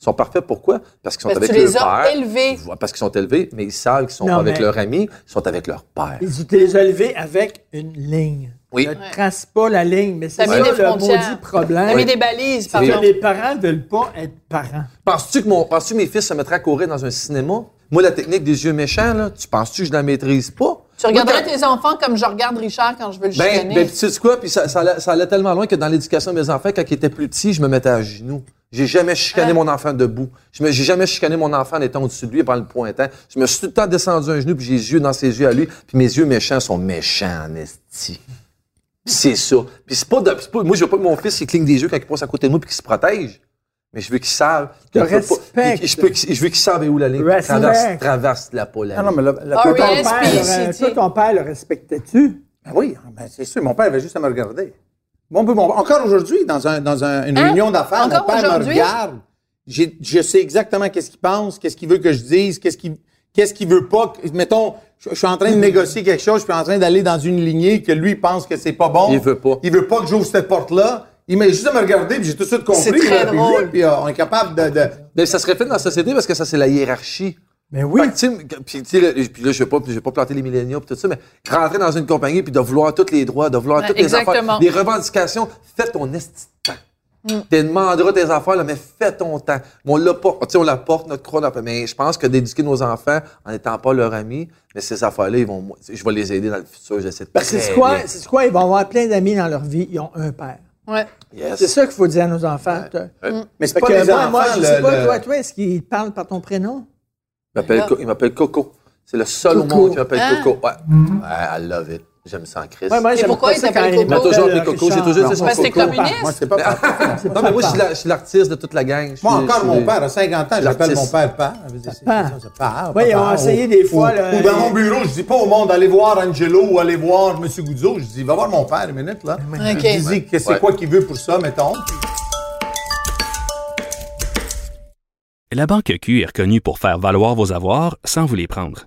Ils sont parfaits pourquoi? Parce qu'ils sont Parce que avec tu leur les as père. élevés. Parce qu'ils sont élevés, mais ils savent qu'ils sont Non, pas avec mais- leurs amis, ils sont avec leur père. Ils tu les as élevés avec une ligne. Oui. Ne trace pas la ligne, mais c'est ça mis des le frontières. maudit problème. T'as mis des balises, C'est par que les parents veulent pas être parents. Penses-tu que, mon, penses-tu que mes fils se mettraient à courir dans un cinéma? Moi, la technique des yeux méchants, là, tu penses-tu que je la maîtrise pas? Tu regarderais tes enfants comme je regarde Richard quand je veux le Ben, chicaner. ben tu sais quoi? Puis ça, ça, allait, ça allait tellement loin que dans l'éducation de mes enfants, quand ils étaient plus petits, je me mettais à genoux. J'ai jamais chicané mon enfant debout. Je j'ai jamais chicané mon enfant en étant au-dessus de lui par le pointant. Je me suis tout le temps descendu un genou, puis j'ai les yeux dans ses yeux à lui. Puis mes yeux méchants sont méchants en esti. C'est ça. Puis c'est pas, de, pas- moi, je veux pas que mon fils il cligne des yeux quand il passe à côté de moi puis qu'il se protège. Mais je veux qu'il savent. pas- je, peux qu'il- je veux qu'il savent où la ligne. Traverse, traverse la peau, la Ah non, mais Ah, toi, ton yes, père, si. ton père le respectais-tu? Ben oui, ben c'est sûr. Mon père avait juste à me regarder. Bon, bon, bon, encore aujourd'hui, dans, un, dans un- une Hein? réunion d'affaires, mon père me regarde. J'ai- je sais exactement qu'est-ce qu'il pense, qu'est-ce qu'il veut que je dise, qu'est-ce qu'il qu'est-ce qu'il veut pas. que- Mettons, je, je suis en train de négocier quelque chose, je suis en train d'aller dans une lignée que lui pense que c'est pas bon. Il veut pas. Il veut pas que j'ouvre cette porte-là. Il m'a juste à me regarder, puis j'ai tout de suite compris. C'est très là, puis, drôle. Puis euh, on est capable de... de- Mais ça serait fait dans la société parce que ça, c'est la hiérarchie. Mais oui. Fait que, puis, là, puis là, je vais pas, je vais pas planter les milléniaux pis tout ça, mais rentrer dans une compagnie puis de vouloir tous les droits, de vouloir Ouais, toutes les exactement. affaires, les revendications, fais ton esti de temps. Tu demanderas tes affaires, là, mais fais ton temps. Mais on l'a pas, tu sais, on la porte, notre croix, mais je pense que d'éduquer nos enfants en n'étant pas leurs amis, mais ces affaires-là, ils vont, je vais les aider dans le futur, j'essaie de Parce que très c'est quoi, bien. c'est quoi? Ils vont avoir plein d'amis dans leur vie. Ils ont un père. Ouais. Yes. C'est ça qu'il faut dire à nos enfants. toi. Mais c'est pas que les moi, enfants, moi, je le- sais pas, le- toi, toi, est-ce qu'ils parlent par ton prénom? Il m'appelle Co- il m'appelle Coco. C'est le seul au monde qui m'appelle Ah. Coco. Ouais. Ouais, I love it. J'aime ça en crise. Ouais, moi, Et j'aime pourquoi pas il ça quand Coco? Il m'a toujours appelé Coco. J'ai toujours dit Parce que t'es Coco. communiste. Moi, c'est pas. Non, mais moi, je suis la- je suis l'artiste de toute la gang. Je suis- Moi, encore, je mon père, à 50 ans, j'appelle mon père père. Je veux dire, c'est- Papa. c'est ça, c'est père, Oui, ils papa. ont essayé Ou- des fois, Ou, là, ou dans mon bureau, je dis pas au monde, allez voir Angelo ou allez voir M. Goudzo. Je dis, va voir mon père une minute, là. Ok. Je dis, qu'est-ce c'est Ouais. quoi qu'il veut pour ça, mettons. La Banque Q est reconnue pour faire valoir vos avoirs sans vous les prendre.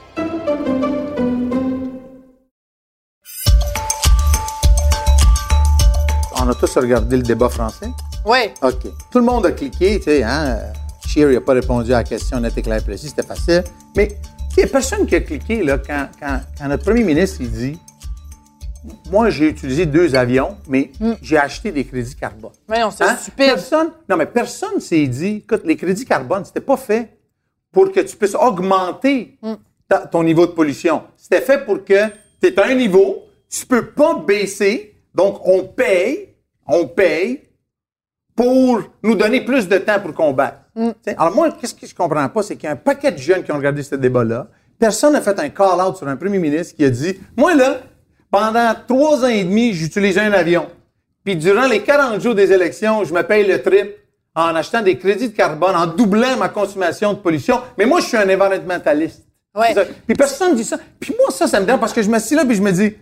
On a tous regardé le débat français. Ouais. OK. Tout le monde a cliqué, tu sais, hein. Scheer n'a pas répondu à la question net et clair précis, c'était facile. Mais il n'y a personne qui a cliqué là, quand, quand, quand notre premier ministre il dit Moi, j'ai utilisé deux avions, mais j'ai acheté des crédits carbone. Mais c'est Hein? stupide. Personne, non, mais personne s'est dit, écoute, les crédits carbone, c'était pas fait pour que tu puisses augmenter ta- ton niveau de pollution. C'était fait pour que tu es à un niveau, tu peux pas baisser, donc on paye, on paye pour nous donner plus de temps pour combattre. T'sais, Alors moi, qu'est-ce que je comprends pas, c'est qu'il y a un paquet de jeunes qui ont regardé ce débat-là. Personne n'a fait un call-out sur un premier ministre qui a dit, moi là, pendant trois ans et demi, j'utilisais un avion. Puis durant les 40 jours des élections, je me paye le trip en achetant des crédits de carbone, en doublant ma consommation de pollution. Mais moi, je suis un environnementaliste. Ouais. Puis personne dit ça. Puis moi, ça, ça me dérange parce que je me suis là puis je me dis,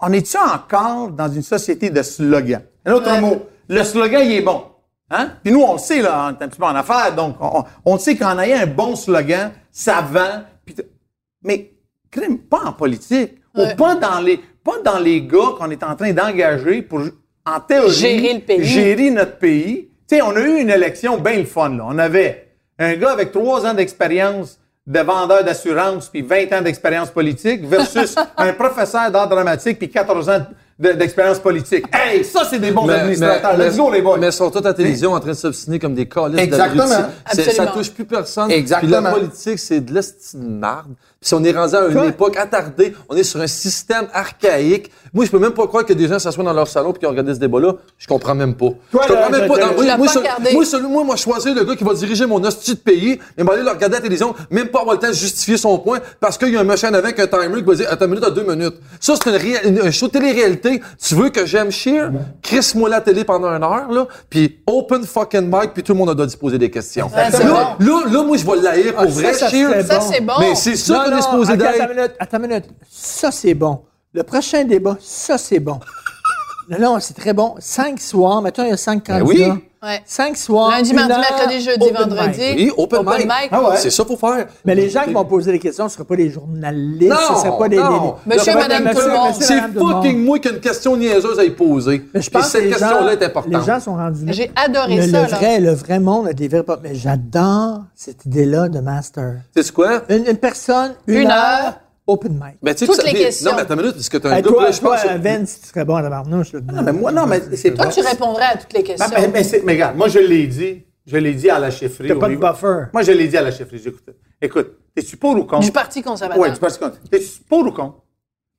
on est-tu encore dans une société de slogan? Un autre Ouais. mot, le slogan, il est bon. Hein? Puis nous, on le sait, là, on est un petit peu en affaires, donc on, on sait qu'en ayant un bon slogan, ça vend. puis mais crime, pas en politique, Ouais. ou pas dans les pas dans les gars qu'on est en train d'engager pour, en théorie, Gérer le pays. gérer notre pays. Tu sais, on a eu une élection bien le fun, là. On avait un gars avec trois ans d'expérience de vendeur d'assurance puis 20 ans d'expérience politique versus un professeur d'art dramatique puis 14 ans de- d'expérience politique. Hey, ça, c'est des bons Mais- administrateurs. mais- Let's go, les boys. Mais ils sont tous à la télévision en train de s'obstiner comme des calices Exactement. Ça touche plus personne. Exactement. Puis la politique, c'est de l'esti de marde. Puis si on est rendu à une Quoi? époque attardée, on est sur un système archaïque. Moi, je peux même pas croire que des gens s'assoient dans leur salon puis qu'ils regardent ce débat-là. Je comprends même pas. Toi, je comprends là, même pas. moi, moi, moi, moi, moi, choisir le gars qui va diriger mon hostie de pays, mais va aller le regarder à la télévision, même pas avoir le temps de justifier son point parce qu'il y a un machin avec un timer qui va dire, attends une minute à deux minutes. Ça, c'est une une- un show télé-réalité. Tu veux que j'aime Sheer? Crisse-moi la télé pendant une heure, là, puis open fucking mic, puis tout le monde a doit se poser des questions. Ouais, là, là, là, moi, je vais l'haïr pour Ah, vrai, ça, Sheer. Ça, c'est bon. Mais c'est ça Est non, supposé attends, minute. Ça, c'est bon. Le prochain débat, ça, c'est bon. Non, non, c'est très bon. Cinq soirs, mettons, il y a cinq Ben candidats. oui. Ouais. Cinq soirs. Lundi, mardi, mercredi, jeudi, open vendredi. mic. Oui, open, mic. Ah ouais. C'est ça qu'il faut faire. Mais les gens qui vont poser des questions, ce ne seraient pas les journalistes, Non, ce ne seraient pas des... non. des- Monsieur, madame, pas- tout le monsieur, monde. monsieur, C'est fucking moi qui a une question niaiseuse à y poser. Mais je Et pense que cette les question-là gens, est importante. les gens sont rendus là. J'ai adoré le, ça, le là. vrai, le vrai monde a des vrais... pas- Mais j'adore cette idée-là de master. C'est quoi? Une, une personne, une, Une heure, heure. Open mic. Ben, tu sais Toutes ça- les questions. Non, mais attends une minute, parce que t'as un Hey, gars, toi, là, je toi, pense. Vince, tu serais bon à la barnouche. Non, mais moi, non, mais c'est Toi, pas. tu répondrais à toutes les questions. Ben, ben, ben, c'est- mais regarde, moi, je l'ai dit. Je l'ai dit à la chefferie. T'as au pas de buffer. Moi, je l'ai dit à la chefferie. J'ai écouté. écoute, t'es-tu pour ou contre? Du Parti conservateur. Ouais, du Parti conservateur. T'es-tu pour ou contre?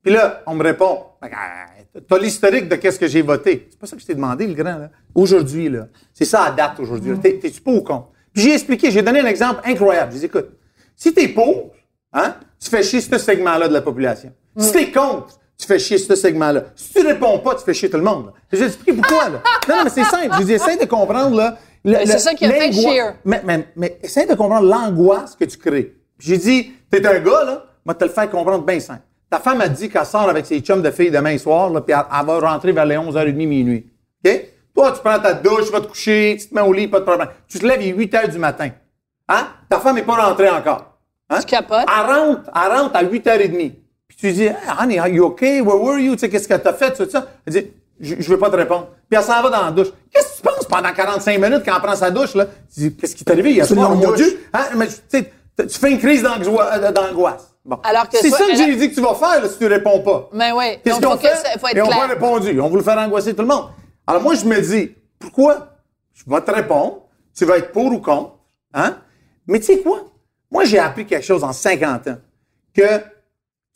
Puis là, on me répond, Ben, euh, t'as l'historique de qu'est-ce que j'ai voté. C'est pas ça que je t'ai demandé, le grand, là. Aujourd'hui, là. C'est ça à date aujourd'hui. T'es-tu pour ou contre? Puis j'ai expliqué, j'ai donné un exemple incroyable. J'ai dit, écoute, si t'es pour, hein, tu fais chier ce segment-là de la population. Si t'es contre, tu fais chier ce segment-là. Si tu réponds pas, tu fais chier tout le monde. J'ai expliqué pourquoi, là. Non, non, mais c'est simple. Je dis, essaye de comprendre, là. c'est ça qui a fait Scheer. Mais, mais, mais essaye de comprendre l'angoisse que tu crées. J'ai dit, t'es un gars, là, moi, te le faire comprendre bien simple. Ta femme a dit qu'elle sort avec ses chums de filles demain soir, là, puis elle, elle va rentrer vers les 11h30 minuit. OK? Toi, tu prends ta douche, tu vas te coucher, tu te mets au lit, pas de problème. Tu te lèves, il est 8 h du matin. Hein? Ta femme n'est pas rentrée encore. Hein? Tu capotes? Elle rentre, elle rentre à 8h30. Puis tu dis, hey, honey, are you okay? Where were you? Tu sais, qu'est-ce que t'as fait? Tout ça. Elle dit, je ne veux pas te répondre. Puis elle s'en va dans la douche. Qu'est-ce que tu penses pendant 45 minutes quand elle prend sa douche, là? Tu dis, qu'est-ce qui t'est arrivé? Il y a soir, mon. Dieu. Hein? Mais, tu sais, tu fais une crise d'angoisse. euh, d'angoisse. Bon. Alors que c'est ça que j'ai dit que tu vas faire, là, si tu réponds pas. Mais oui. Qu'est-ce qu'on fait? ça- faut être Et on clair. pas répondu. On voulait faire angoisser tout le monde. Alors moi, je me dis, pourquoi? Je vais te répondre. Tu vas être pour ou contre. Hein? Mais tu sais quoi? Moi, j'ai appris quelque chose en 50 ans. Que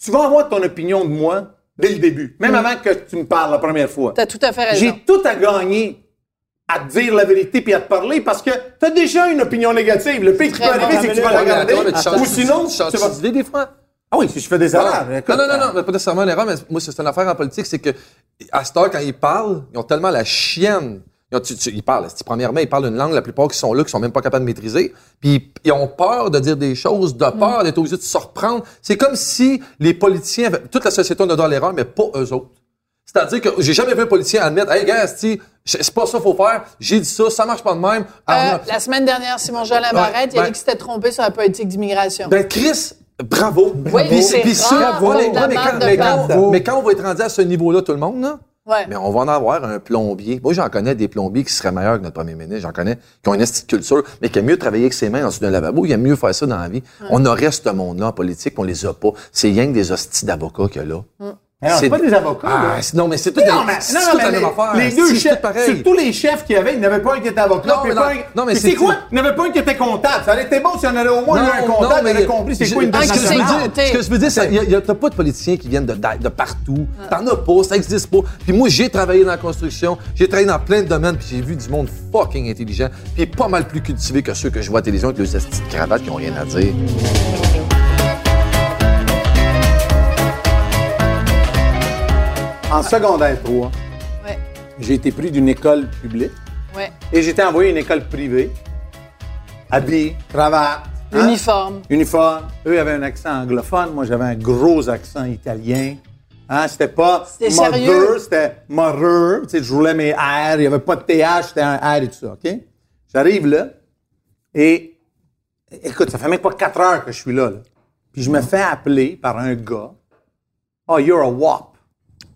tu vas avoir ton opinion de moi dès le début. Même avant que tu me parles la première fois. T'as tout à fait raison. J'ai tout à gagner à te dire la vérité puis à te parler parce que tu as déjà une opinion négative. Le pire qui peut arriver, c'est que tu vas la garder. tu Ou sinon, tu tu vas... d'idée des fois. Ah oui, si je fais des erreurs. écoute, non, non, non, non, mais pas nécessairement une erreur, mais moi, c'est une affaire en politique, c'est que, à cette heure, quand ils parlent, ils ont tellement la chienne. Ils, ont- tu- tu- ils parlent, premièrement, ils parlent une langue, la plupart qui sont là, qui sont même pas capables de maîtriser. Puis ils, ont peur de dire des choses, de peur d'être obligés de se reprendre. C'est comme si les politiciens, toute la société, on a à l'erreur, mais pas eux autres. C'est-à-dire que j'ai jamais vu un politicien admettre, hey, gars, c'est pas ça qu'il faut faire, j'ai dit ça, ça marche pas de même. Euh, Ah, la semaine dernière, Simon Jolin Barrette, il a dit que c'était trompé sur la politique d'immigration. Ben, Chris, bravo. Oui, c'est ouais, pas mais, bravo. mais quand on va être rendu à ce niveau-là, tout le monde, là, Ouais. mais on va en avoir un plombier. Moi, j'en connais des plombiers qui seraient meilleurs que notre premier ministre. J'en connais qui ont une culture, mais qui aiment mieux travailler avec ses mains en dessous d'un lavabo. Ils aiment mieux faire ça dans la vie. On aurait ce monde-là en politique, on les a pas. C'est rien que des hosties d'avocats qu'il y a là. Non, c'est pas des avocats. Ah, non, mais c'est tout, Non, mais, c'est non, mais la même les, affaire. les deux chefs, sur tous les chefs qu'il y avait, il n'y en avait pas un qui était avocat. Non, pas non, un- non, mais c'est- quoi? Il n'y en avait pas un qui était comptable. Ça aurait été bon s'il y en avait au moins eu un comptable, il aurait compris c'est quoi une ce que je veux dire- Ce que je veux dire, c'est qu'il n'y a, t'as pas de politiciens qui viennent de, de, de partout. T'en as pas, ça existe pas. Puis moi, j'ai travaillé dans la construction, j'ai travaillé dans plein de domaines, puis j'ai vu du monde fucking intelligent, puis pas mal plus cultivé que ceux que je vois à la télévision avec leurs estis de cravates qui ont rien à dire. En secondaire 3, Ouais. j'ai été pris d'une école publique Ouais. et j'ai été envoyé à une école privée. Habillé, cravate. hein, Uniforme. Uniforme. Eux avaient un accent anglophone, moi j'avais un gros accent italien. Hein, c'était pas C'était mother, sérieux? c'était mother. Tu sais, je roulais mes R, il n'y avait pas de TH, c'était un R et tout ça, OK? J'arrive là et écoute, ça fait même pas quatre heures que je suis là. là. Puis je me fais appeler par un gars. Oh, you're a WAP.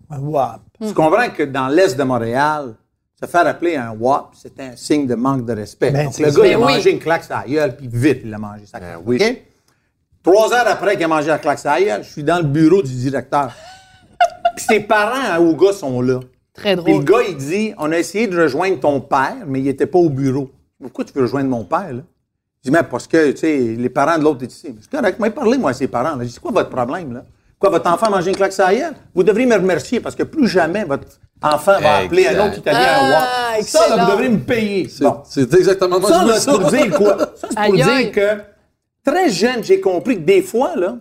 Un WAP. Tu comprends que dans l'Est de Montréal, se faire appeler un WAP, c'était un signe de manque de respect. Ben, Donc c'est le gars, il a Ben oui. mangé une claque sur la gueule, puis vite, il l'a mangé. Ça Ben oui. OK? Trois heures après qu'il a mangé la claque sur la gueule, je suis dans le bureau du directeur. puis ses parents hein, au gars sont là. Très Puis le drôle. gars, il dit On a essayé de rejoindre ton père, mais il n'était pas au bureau. Pourquoi tu veux rejoindre mon père, là? Je dis Mais parce que, tu sais, les parents de l'autre sont ici. Mais C'est correct, moi, parlez, moi, à ses parents. Là. Je dis C'est quoi votre problème, là? Quoi, votre enfant a mangé une claque sur la? Vous devriez me remercier parce que plus jamais votre enfant va appeler un autre Italien Ah, un WAP. Ça, là, vous devrez me payer. C'est Bon. c'est exactement Ça, je veux là, c'est pour dire quoi? Ça, c'est pour dire que très jeune, j'ai compris que des fois, là,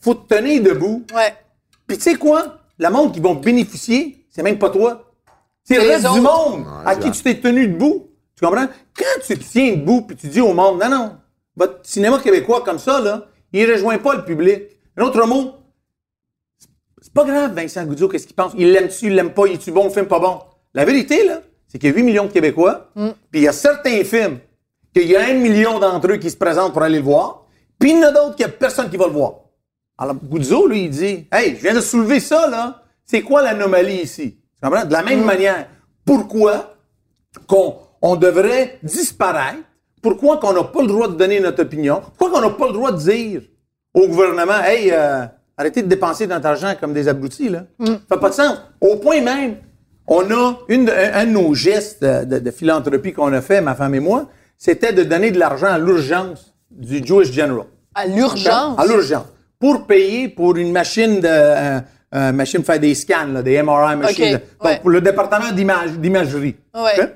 faut te tenir debout. Ouais. Puis tu sais quoi? Le monde qui vont bénéficier, c'est même pas toi. C'est le reste du monde à qui tu t'es tenu debout. Tu comprends? Quand tu te tiens debout puis tu dis au monde, non, non, votre cinéma québécois comme ça, là, il rejoint pas le public. Un autre mot, c'est pas grave, Vincent Goudzot, qu'est-ce qu'il pense? Il l'aime-tu, il l'aime pas, il est-tu bon, le film pas bon? La vérité, là, c'est qu'il y a 8 millions de Québécois, puis il y a certains films qu'il y a un million d'entre eux qui se présentent pour aller le voir, puis il y en a d'autres qu'il n'y a personne qui va le voir. Alors, Goudzo, lui, il dit Hey, je viens de soulever ça, là. C'est quoi l'anomalie ici? Tu comprends? De la même manière, pourquoi qu'on on devrait disparaître? Pourquoi qu'on n'a pas le droit de donner notre opinion? Pourquoi qu'on n'a pas le droit de dire au gouvernement Hey, euh, arrêtez de dépenser notre argent comme des abrutis, là? Ça fait pas de sens. Au point même, on a une, un, un de nos gestes de, philanthropie qu'on a fait, ma femme et moi, c'était de donner de l'argent à l'urgence du Jewish General. À l'urgence? À l'urgence. Pour payer pour une machine de euh, euh, machine pour faire des scans, là, des MRI machines. Ok, Donc, ouais. pour le département d'image- d'imagerie. Ouais. Ok?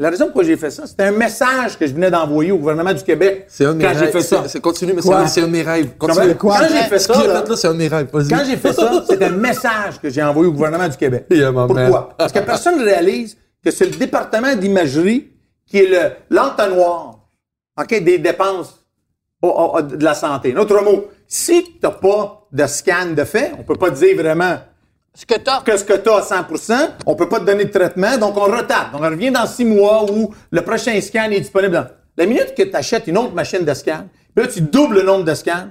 La raison pourquoi j'ai fait ça, c'était un message que je venais d'envoyer au gouvernement du Québec C'est un de mes quand j'ai rêves. fait ça. C'est- Continue, mais c'est un de mes rêves. Quand j'ai fait ça, c'est un de mes rêves. Vas-y. quand j'ai fait ça, c'est un message que j'ai envoyé au gouvernement du Québec. Pourquoi? Parce que personne ne réalise que c'est le département d'imagerie qui est le l'entonnoir des dépenses au- au- de la santé. En autre mot, si tu n'as pas de scan de fait, on peut pas dire vraiment Ce que t'as. que ce que tu as à 100% on peut pas te donner de traitement, donc on retarde. Donc on revient dans six mois où le prochain scan est disponible. Dans... La minute que tu achètes une autre machine de scan, puis là tu doubles le nombre de scans,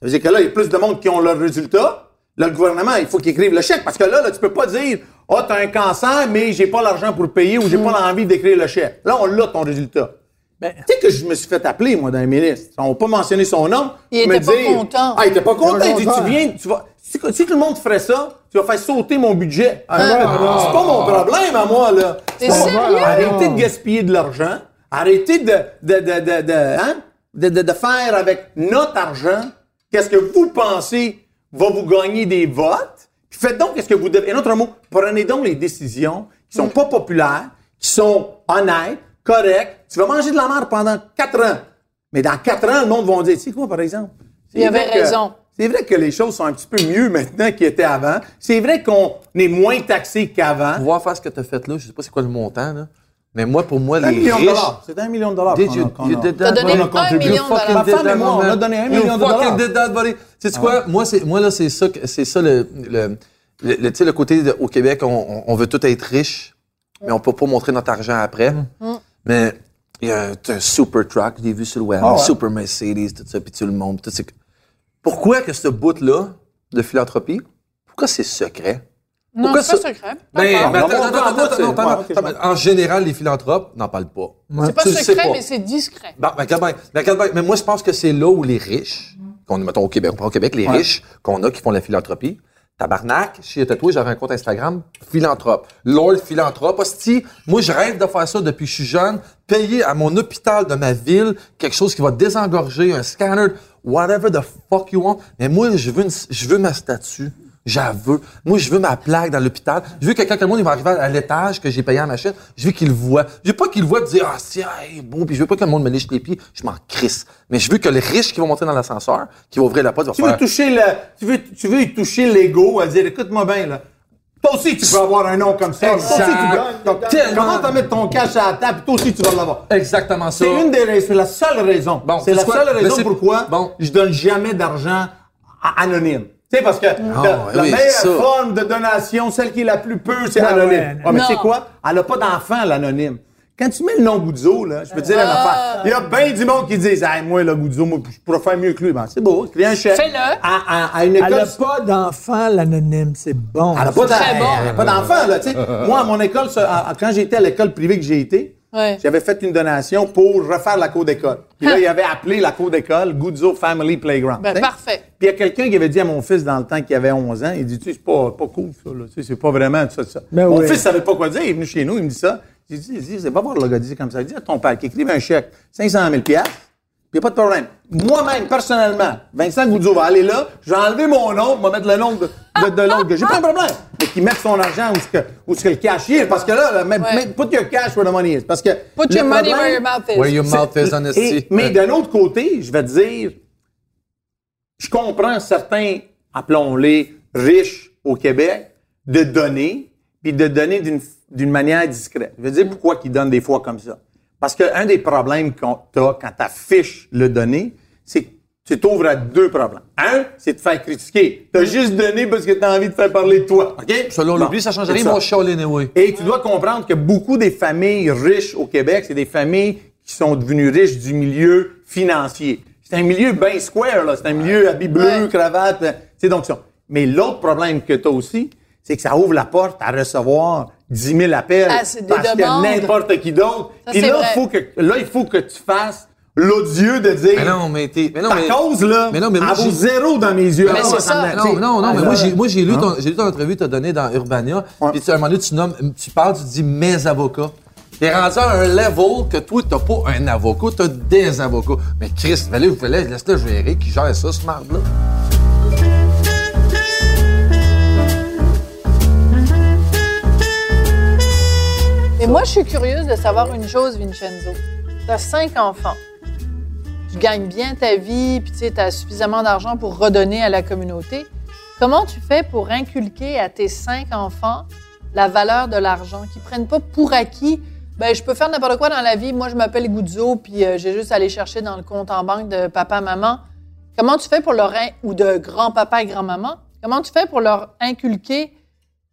ça veut dire que là, il y a plus de monde qui ont leurs résultats. Là, le gouvernement, il faut qu'il écrive le chèque. Parce que là, là tu peux pas dire Ah, oh, tu as un cancer, mais j'ai pas l'argent pour le payer ou j'ai pas l'envie d'écrire le chèque. Là, on l'a ton résultat. Ben- tu sais que je me suis fait appeler, moi, d'un ministre. On n'a pas mentionné son nom. Il me était pas dire, content. Ah, il était pas content. Il dit, tu viens, tu vas. Si, si tout le monde ferait ça, tu vas faire sauter mon budget. Ah, c'est pas mon problème à moi, là. C'est pas- sérieux? Arrêtez de gaspiller de l'argent. Arrêtez de, de, de, de, de, hein? de, de- de faire avec notre argent qu'est-ce que vous pensez va vous gagner des votes? Puis faites donc qu'est-ce que vous devez. En autre mot, prenez donc les décisions qui sont pas populaires, qui sont honnêtes, correctes. Tu vas manger de la merde pendant quatre ans. Mais dans quatre ans, le monde va dire, tu sais quoi, par exemple? C'est Il avait vrai que- raison. C'est vrai que les choses sont un petit peu mieux maintenant qu'ils étaient avant. C'est vrai qu'on est moins taxé qu'avant. Pouvoir faire ce que tu as fait là, je sais pas c'est quoi le montant, là. Mais moi, pour moi, Un les million de riches. dollars. C'est un million de dollars. Did qu'on you, a- qu'on you a- did T'as donné un million de You fucking dollars. Ma femme et moi, on a donné un You million de fucking dollars. did that, buddy. Sais-tu quoi? Moi, c'est, moi, là, c'est ça, c'est ça le, le, le, le- tu sais, le côté de- au Québec, on, on- veut tout être riche, mais on peut pas montrer notre argent après. Mais il y a un, super truck, j'ai vu sur le web, Ah ouais. super Mercedes, tout ça, puis tout le monde. Tout, c'est- Pourquoi que ce bout-là de philanthropie, pourquoi c'est secret? Non, Pourquoi c'est pas secret. Ben, En général, les philanthropes n'en parlent pas. c'est pas secret, pas. mais c'est discret. Bon, ben. Ben, bien. Mais moi, je pense que c'est là où les riches, qu'on est, mettons, au Québec, on prend au Québec, les riches qu'on a qui font la philanthropie. Tabarnak, chez Tatoué, j'avais un compte Instagram, philanthrope. Lord philanthrope. Hostie, moi, je rêve de faire ça depuis que je suis jeune. Payer à mon hôpital de ma ville quelque chose qui va désengorger, un scanner, whatever the fuck you want. Mais moi, je veux, une- je veux ma statue. J'avoue. Moi, je veux ma plaque dans l'hôpital. Je veux que quand le monde il va arriver à l'étage que j'ai payé à ma chaîne, je veux qu'il le voit. Je veux pas qu'il le voit et dire, ah, c'est, hey, bon, puis je veux pas que le monde me liche les pieds. Je m'en crisse. Mais je veux que les riches qui vont monter dans l'ascenseur, qui vont ouvrir la porte, vont Tu veux faire, toucher le, tu veux, tu veux y toucher l'ego à dire, écoute-moi bien, là. Toi aussi, tu peux avoir un nom comme ça. Toi aussi, tu peux. Donc, Tellement. comment t'as mettre ton cash à la table, toi aussi, tu vas l'avoir. exactement ça. C'est une des raisons, c'est la seule raison. Bon, c'est la c'est quoi? seule raison c'est- pourquoi bon. je donne jamais d'argent anonyme. Tu sais, parce que la, ouais, la meilleure forme de donation, celle qui est la plus pure, c'est Ouais, anonyme. ouais. Ouais, mais tu sais quoi? Elle n'a pas d'enfant, l'anonyme. Quand tu mets le nom Goudzo, là, je peux te dire Ah. affaire. Il y a bien du monde qui disent, hey, moi, le Goudzo, moi, je pourrais faire mieux que lui. Ben, c'est beau, crée un chèque. Fais-le. À, à- à une Elle école. n'a pas d'enfant, l'anonyme. C'est bon. Elle n'a pas Très d'en- bon. elle a pas d'enfant, là. Moi, à mon école, ça, à- quand j'étais à l'école privée que j'ai été, Ouais. j'avais fait une donation pour refaire la cour d'école. Puis là, il avait appelé la cour d'école Guzzo Family Playground. Ben, parfait. Puis il y a quelqu'un qui avait dit à mon fils dans le temps qu'il avait 11 ans, il dit, tu sais, c'est pas, pas cool, ça, là. Tu sais, c'est pas vraiment ça, ça. Ben mon oui. fils savait pas quoi dire, il est venu chez nous, il me dit ça. J'ai dit, il dit, c'est pas voir le gars dire comme ça. Il dit à ton père qu'il écrive un chèque, 500 000 piastres, puis il n'y a pas de problème. Moi-même, personnellement, Vincent Goudzo va aller là, je vais enlever mon nom, je vais mettre le nom de, de, de l'autre gars. J'ai pas de problème. Mais qu'il mette son argent où ce que, où ce que le cash est. Parce que là, là même, Ouais. même- put your cash where the money is. Parce que. Put your money problème- where your mouth is. Where your mouth is et- honesty. mais d'un autre côté, je vais te dire, je comprends certains, appelons-les riches au Québec, de donner, puis de donner d'une, d'une manière discrète. Je veux dire pourquoi ils donnent des fois comme ça? Parce qu'un des problèmes qu'on t'as quand tu affiches le donner, c'est que tu t'ouvres à deux problèmes. Un, c'est de faire critiquer. Tu as juste donné parce que tu as envie de faire parler de toi. OK? Selon Bon, l'oubli, ça change rien, ça. mon chialer anyway. Et tu dois comprendre que beaucoup des familles riches au Québec, c'est des familles qui sont devenues riches du milieu financier. C'est un milieu bien square, là. C'est un milieu habit bleu, Ouais. cravate. C'est donc ça. Mais l'autre problème que tu as aussi, c'est que ça ouvre la porte à recevoir 10 000 appels. Ah, que n'importe qui d'autre. Puis là, vrai. il faut que, là, il faut que tu fasses l'odieux de dire. Mais non, mais t'es, mais non, ta mais. cause, là, mais non, mais moi, elle vaut j'ai- zéro dans mes yeux. Mais Ah, c'est ça Non, non, non, mais moi, là, j'ai, moi, j'ai lu Hein? ton, j'ai lu ton entrevue que t'as donnée dans Urbania. Puis tu, à un moment donné, tu nommes, tu parles, tu dis mes avocats. T'es rendu à un level que toi, t'as pas un avocat, t'as des avocats. Mais vous fallait, laisse-le gérer, qui gère ça, ce marde-là. Mais moi, je suis curieuse de savoir une chose, Vincenzo. Tu as cinq enfants. Tu gagnes bien ta vie, puis tu as suffisamment d'argent pour redonner à la communauté. Comment tu fais pour inculquer à tes cinq enfants la valeur de l'argent, qu'ils prennent pas pour acquis ben, je peux faire n'importe quoi dans la vie. Moi, je m'appelle Goudzo, puis euh, j'ai juste à aller chercher dans le compte en banque de papa, maman. Comment tu fais pour leur ou de grand-papa et grand-maman? Comment tu fais pour leur inculquer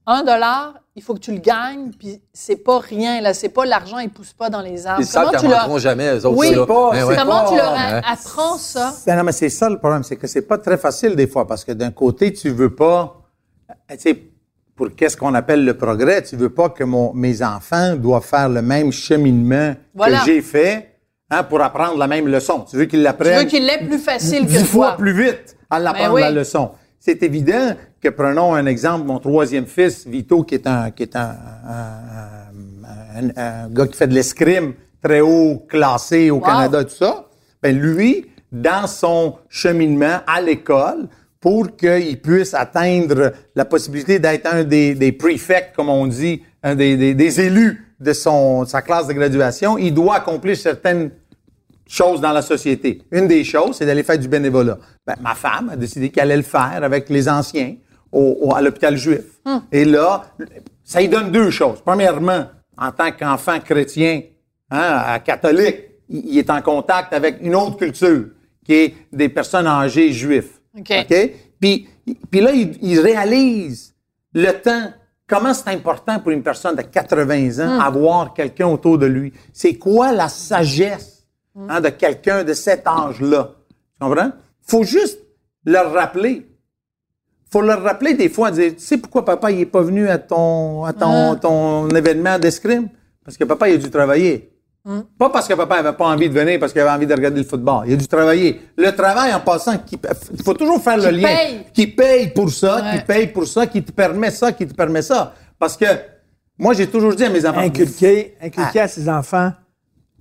un dollar Il faut que tu le gagnes, puis c'est pas rien là. C'est pas l'argent, il pousse pas dans les arbres. Ils savent Comment qu'ils tu leur jamais, eux autres. oui, là. pas- Ben ouais. comment tu leur apprends ça? C'est- Non, mais c'est ça le problème, c'est que c'est pas très facile des fois parce que d'un côté, tu veux pas, euh, tu sais, pour qu'est-ce qu'on appelle le progrès, tu veux pas que mon, mes enfants doivent faire le même cheminement Voilà. que j'ai fait hein, pour apprendre la même leçon. Tu veux qu'ils Tu l'apprennent veux qu'il l'ait plus facile que dix fois toi. plus vite à l'apprendre Ben oui. la leçon. C'est évident que prenons un exemple, mon troisième fils, Vito, qui est un, qui est un, un- un- un gars qui fait de l'escrime très haut classé au Wow. Canada, tout ça. Ben lui, dans son cheminement à l'école, pour qu'il puisse atteindre la possibilité d'être un des, des prefects, comme on dit, un des, des- des élus de son, sa classe de graduation, il doit accomplir certaines choses dans la société. Une des choses, c'est d'aller faire du bénévolat. Ben, ma femme a décidé qu'elle allait le faire avec les anciens au- au- à l'hôpital juif. Et là, ça lui donne deux choses. Premièrement, en tant qu'enfant chrétien, hein, catholique, il, est en contact avec une autre culture, qui est des personnes âgées juives. OK. Puis, puis là, il, il réalise le temps, comment c'est important pour une personne de 80 ans avoir quelqu'un autour de lui. C'est quoi la sagesse hein, de quelqu'un de cet âge-là? Tu comprends? faut juste leur rappeler. Faut leur rappeler des fois, dire, tu sais pourquoi papa il est pas venu à ton, à ton, ton événement d'escrime? Parce que papa il a dû travailler. Pas parce que papa avait pas envie de venir, parce qu'il avait envie de regarder le football. Il a dû travailler. Le travail, en passant, il faut toujours faire le Qui lien. paye. Qui paye pour ça, Ouais. qui paye pour ça, qui te permet ça, qui te permet ça. Parce que moi, j'ai toujours dit à mes enfants, Inculquer, inculquer à ses enfants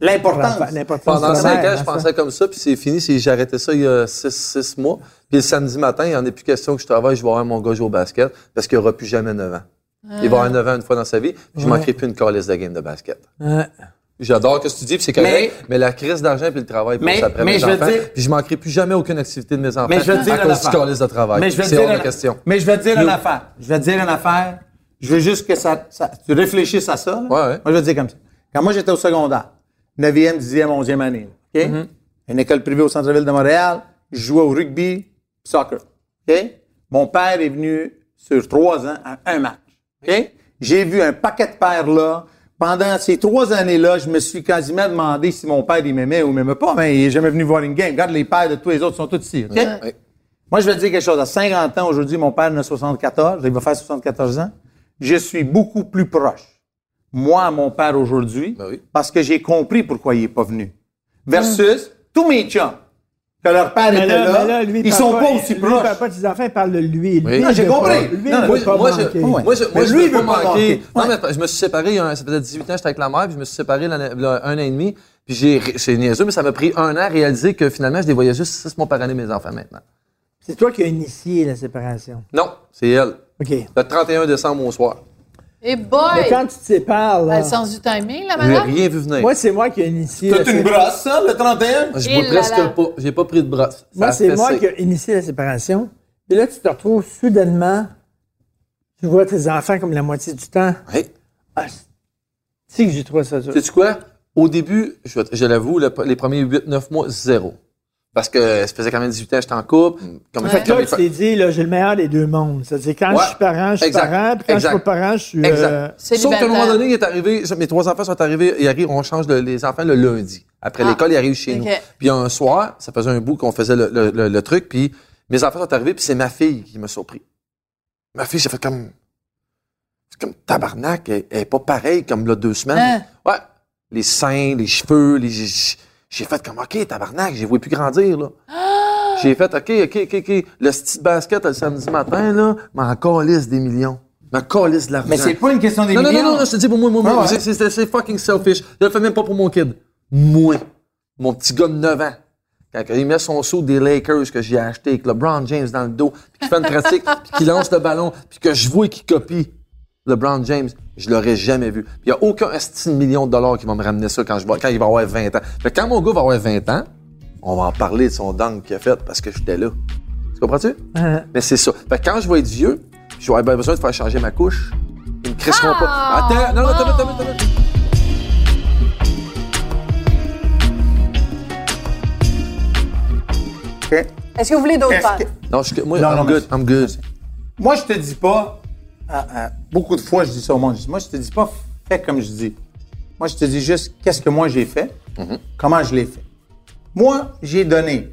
l'importance. Pendant cinq ans, je pensais comme ça, puis c'est fini. J'ai arrêté ça il y a six, six mois. Puis le samedi matin, il n'y en a plus question que je travaille, je vais voir mon gars jouer au basket, parce qu'il n'aura plus jamais 9 ans. Il va avoir 9 ans une fois dans sa vie, puis je ne manquerai plus une calice de game de basket. J'adore ce que tu dis, puis c'est correct, mais, la crise d'argent puis le travail pour Mais- ça après mais mes je veux enfants, dire- puis je manquerai plus jamais aucune activité de mes enfants Mais je te dire à cause du calice de travail. Mais je C'est dire hors de une- question. Mais je vais te dire une affaire. Je vais te dire une affaire. Je veux juste que ça, ça- tu réfléchisses à ça. là. Ouais, ouais. Moi, je vais te dire comme ça. Quand moi, j'étais au secondaire, 9e, 10e, 11e année, OK? Mm-hmm. Une école privée au centre-ville de Montréal, je jouais au rugby, soccer. OK? Mon père est venu sur trois ans à un match. OK? J'ai vu un paquet de pères là. Pendant ces trois années-là, je me suis quasiment demandé si mon père il m'aimait ou m'aimait pas, mais il est jamais venu voir une game. Regarde, les pères de tous les autres sont tous ici. OK? Ouais. Moi, je vais te dire quelque chose. À 50 ans, aujourd'hui, mon père en a 74. Il va faire 74 ans. Je suis beaucoup plus proche, moi, à mon père aujourd'hui, Ben oui. parce que j'ai compris pourquoi il n'est pas venu. Versus tous mes chums, que leur père Mais était là, là, mais là, lui, il ils sont pas, aussi lui, proches. De ses enfants, il parle de lui. Lui, Oui. il Non, j'ai compris. pas- Lui, il Non, veut Moi, pas moi, manquer. je, moi, je, moi, je lui, pas manquer. Non, mais je me suis séparé, il y a un- ça faisait 18 ans, j'étais avec la mère, puis je me suis séparé un an et demi. Puis j'ai, c'est niaiseux, mais ça m'a pris un an à réaliser que finalement, je les voyais juste six mois par année, mes enfants, maintenant. C'est toi qui as initié la séparation. Non, c'est elle. OK. Le 31 décembre au soir. Et boy! Mais quand tu te sépares, Elle là, a le sens du timing, la Je madame? rien vu venir. moi, c'est moi qui ai initié. La une brosse, ça, le 31? je Et bois presque là. pas. J'ai pas pris de brosse. Moi, c'est moi qui ai initié la séparation. Et là, tu te retrouves soudainement, tu vois tes enfants comme la moitié du temps. Ouais. Ah, tu sais que j'ai trouvé ça dur. Sais-tu quoi? Au début, je, je l'avoue, le- les premiers 8-9 mois, zéro. Parce que ça faisait quand même 18 ans, j'étais en couple. Comme, Fait comme là, tu t'es dit, là, j'ai le meilleur des deux mondes. C'est-à-dire, quand Ouais. je suis parent, je suis Exact. parent, puis quand Exact. je suis pas parent, je suis... Exact. euh, Sauf qu'à un moment donné, il est arrivé, mes trois enfants sont arrivés, ils arrivent, on change le- les enfants le lundi. Après Ah. l'école, ils arrivent chez nous. Puis un soir, ça faisait un bout qu'on faisait le, le- le- le truc, puis mes enfants sont arrivés, puis c'est ma fille qui m'a surpris. Ma fille, j'ai fait comme... C'est comme tabarnak, elle, elle est pas pareille comme là deux semaines. Hein? Ouais. Les seins, les cheveux, les... J'ai fait comme, OK, tabarnak, les vois plus grandir, là. J'ai fait, OK, OK, OK, OK. Le petit basket le samedi matin, là, mais encore lisse des millions. Ma calice de l'argent. Mais c'est pas une question des Non, non, millions. non, non, je te dis pour moi, moi, moi, Ah ouais. c'est fucking selfish. Je le fais même pas pour mon kid. Moi, mon petit gars de 9 ans, quand il met son saut des Lakers que j'ai acheté avec LeBron James dans le dos, puis qu'il fait une pratique, puis qu'il lance le ballon, puis que je vois qu'il copie LeBron James, je l'aurais jamais vu. Il y a aucun estime million de dollars qui va me ramener ça quand, je vais, quand il va avoir 20 ans. Fait que quand mon gars va avoir 20 ans, on va en parler de son dunk qu'il a fait parce que j'étais là. Tu comprends-tu? Mais c'est ça. Fait que quand je vais être vieux, je vais avoir besoin de faire changer ma couche. Ils me crisseront pas. Attends, non, non, attends, attends, attends, attends. OK? Est-ce que vous voulez d'autres que- Non, je, moi, Non, I'm non, good, mais- I'm good. Moi, je te dis pas, ah, ah, beaucoup de fois, je dis ça au monde. je dis, Moi, je te dis pas, fais comme je dis. Moi, je te dis juste, qu'est-ce que moi j'ai fait, comment je l'ai fait. Moi, j'ai donné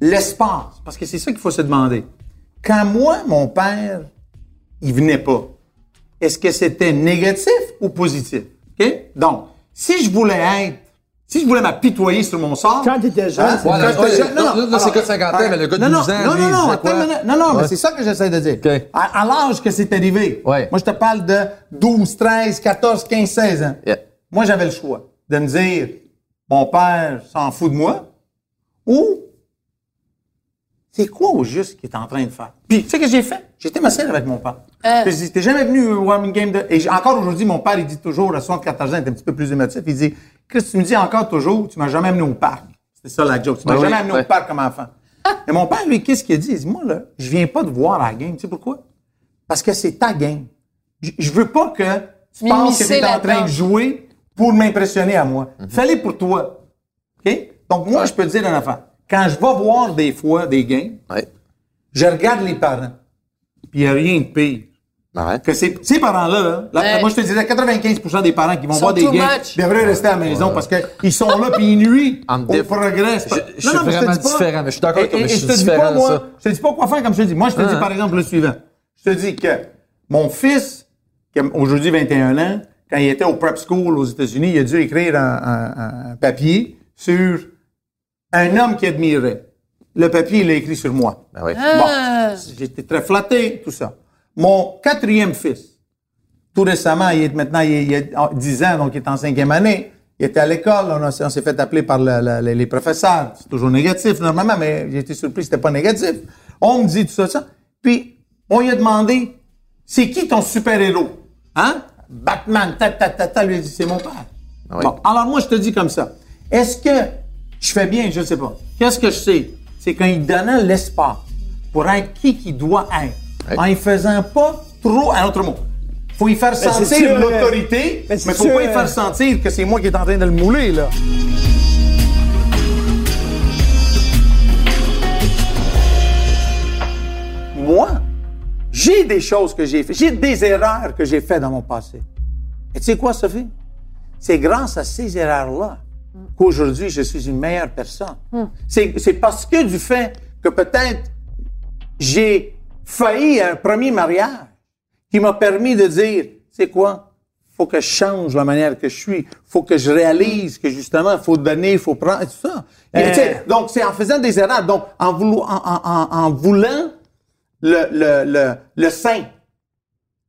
l'espace, parce que c'est ça qu'il faut se demander. Quand moi, mon père, il venait pas, est-ce que c'était négatif ou positif? Donc, si je voulais être, si je voulais m'apitoyer sur mon sort. Quand t'étais jeune, Hein? c'est- Quand Ouais, ouais, jeune- là, là, là, c'est alors, que 50 ans, mais le gars de non, 12 ans, Non, lui, non, non, attends non, non, mais Ouais. c'est ça que j'essaie de dire. OK. À, à l'âge que c'est arrivé, Ouais. moi, je te parle de 12, 13, 14, 15, 16 ans. Yeah. Moi, j'avais le choix de me dire, mon père s'en fout de moi, ou c'est quoi au juste qu'il est en train de faire? Puis, tu sais ce que j'ai fait? J'étais m'asseoir avec mon père. Hein? Puis, Je dis, t'es jamais venu voir une game de... Et j'ai- encore aujourd'hui, mon père, il dit toujours, à 74 ans, il est un petit peu plus émotif, il dit, Chris, tu me dis encore toujours, tu m'as jamais amené au parc. C'était ça la joke. Tu m'as jamais amené ouais. au parc comme enfant. Et mon père, lui, qu'est-ce qu'il a dit? Il dit, moi, là, je viens pas te voir à la game. Tu sais pourquoi? Parce que c'est ta game. Je, je veux pas que tu penses que tu es en train de jouer pour m'impressionner à moi. Fais-les pour toi. OK? Donc, moi, je peux te dire une affaire. Quand je vais voir des fois des games, Ouais. je regarde les parents. Puis il n'y a rien de pire. Arrête. Que ces, ces parents-là, là, là, Ouais. moi je te dirais 95% des parents qui vont voir des games devraient rester à la maison parce qu'ils sont là puis ils nuisent au progrès. Je- je Non, suis non, mais te vraiment dis pas- différent, mais je suis d'accord avec toi, Et- mais je suis te dis différent pas, moi, ça. Je te dis pas quoi faire comme je te dis. Moi, je te dis Ah. par exemple le suivant. Je te dis que mon fils, qui a aujourd'hui 21 ans, quand il était au prep school aux États-Unis, il a dû écrire un, un- un papier sur un homme qu'il admirait. Le papier, il l'a écrit sur moi. Ben oui. Ah. Bon, j'étais très flatté, tout ça. Mon quatrième fils, tout récemment, il est maintenant, il, il a 10 ans, donc il est en cinquième année. Il était à l'école, on, on s'est fait appeler par le- le- le- les professeurs. C'est toujours négatif, normalement, mais j'ai été surpris, c'était pas négatif. On me dit tout ça, ça. Puis, on lui a demandé, c'est qui ton super-héros? Hein? Batman, ta, ta, ta, ta. Lui a dit, c'est mon père. oui. Bon, alors moi, je te dis comme ça. Est-ce que je fais bien? Je ne sais pas. Qu'est-ce que je sais? C'est qu'il donnait l'espace pour être qui qu'il doit être, en ne faisant pas trop, un autre mot. faut y faire c'est sentir l'autorité, mais mais c'est faut sûr, pas y euh, faire sentir que c'est moi qui est en train de le mouler, là. Moi, j'ai des choses que j'ai faites, j'ai des erreurs que j'ai faites dans mon passé. Et tu sais quoi, Sophie? C'est grâce à ces erreurs-là qu'aujourd'hui, je suis une meilleure personne. C'est c'est parce que du fait que peut-être j'ai failli à un premier mariage qui m'a permis de dire, c'est quoi? Faut que je change la manière que je suis. Faut que je réalise que justement, il faut donner, il faut prendre, et tout ça. Et, donc, c'est en faisant des erreurs. Donc, en, voulo- en, en- en- en voulant le, le, le, le saint,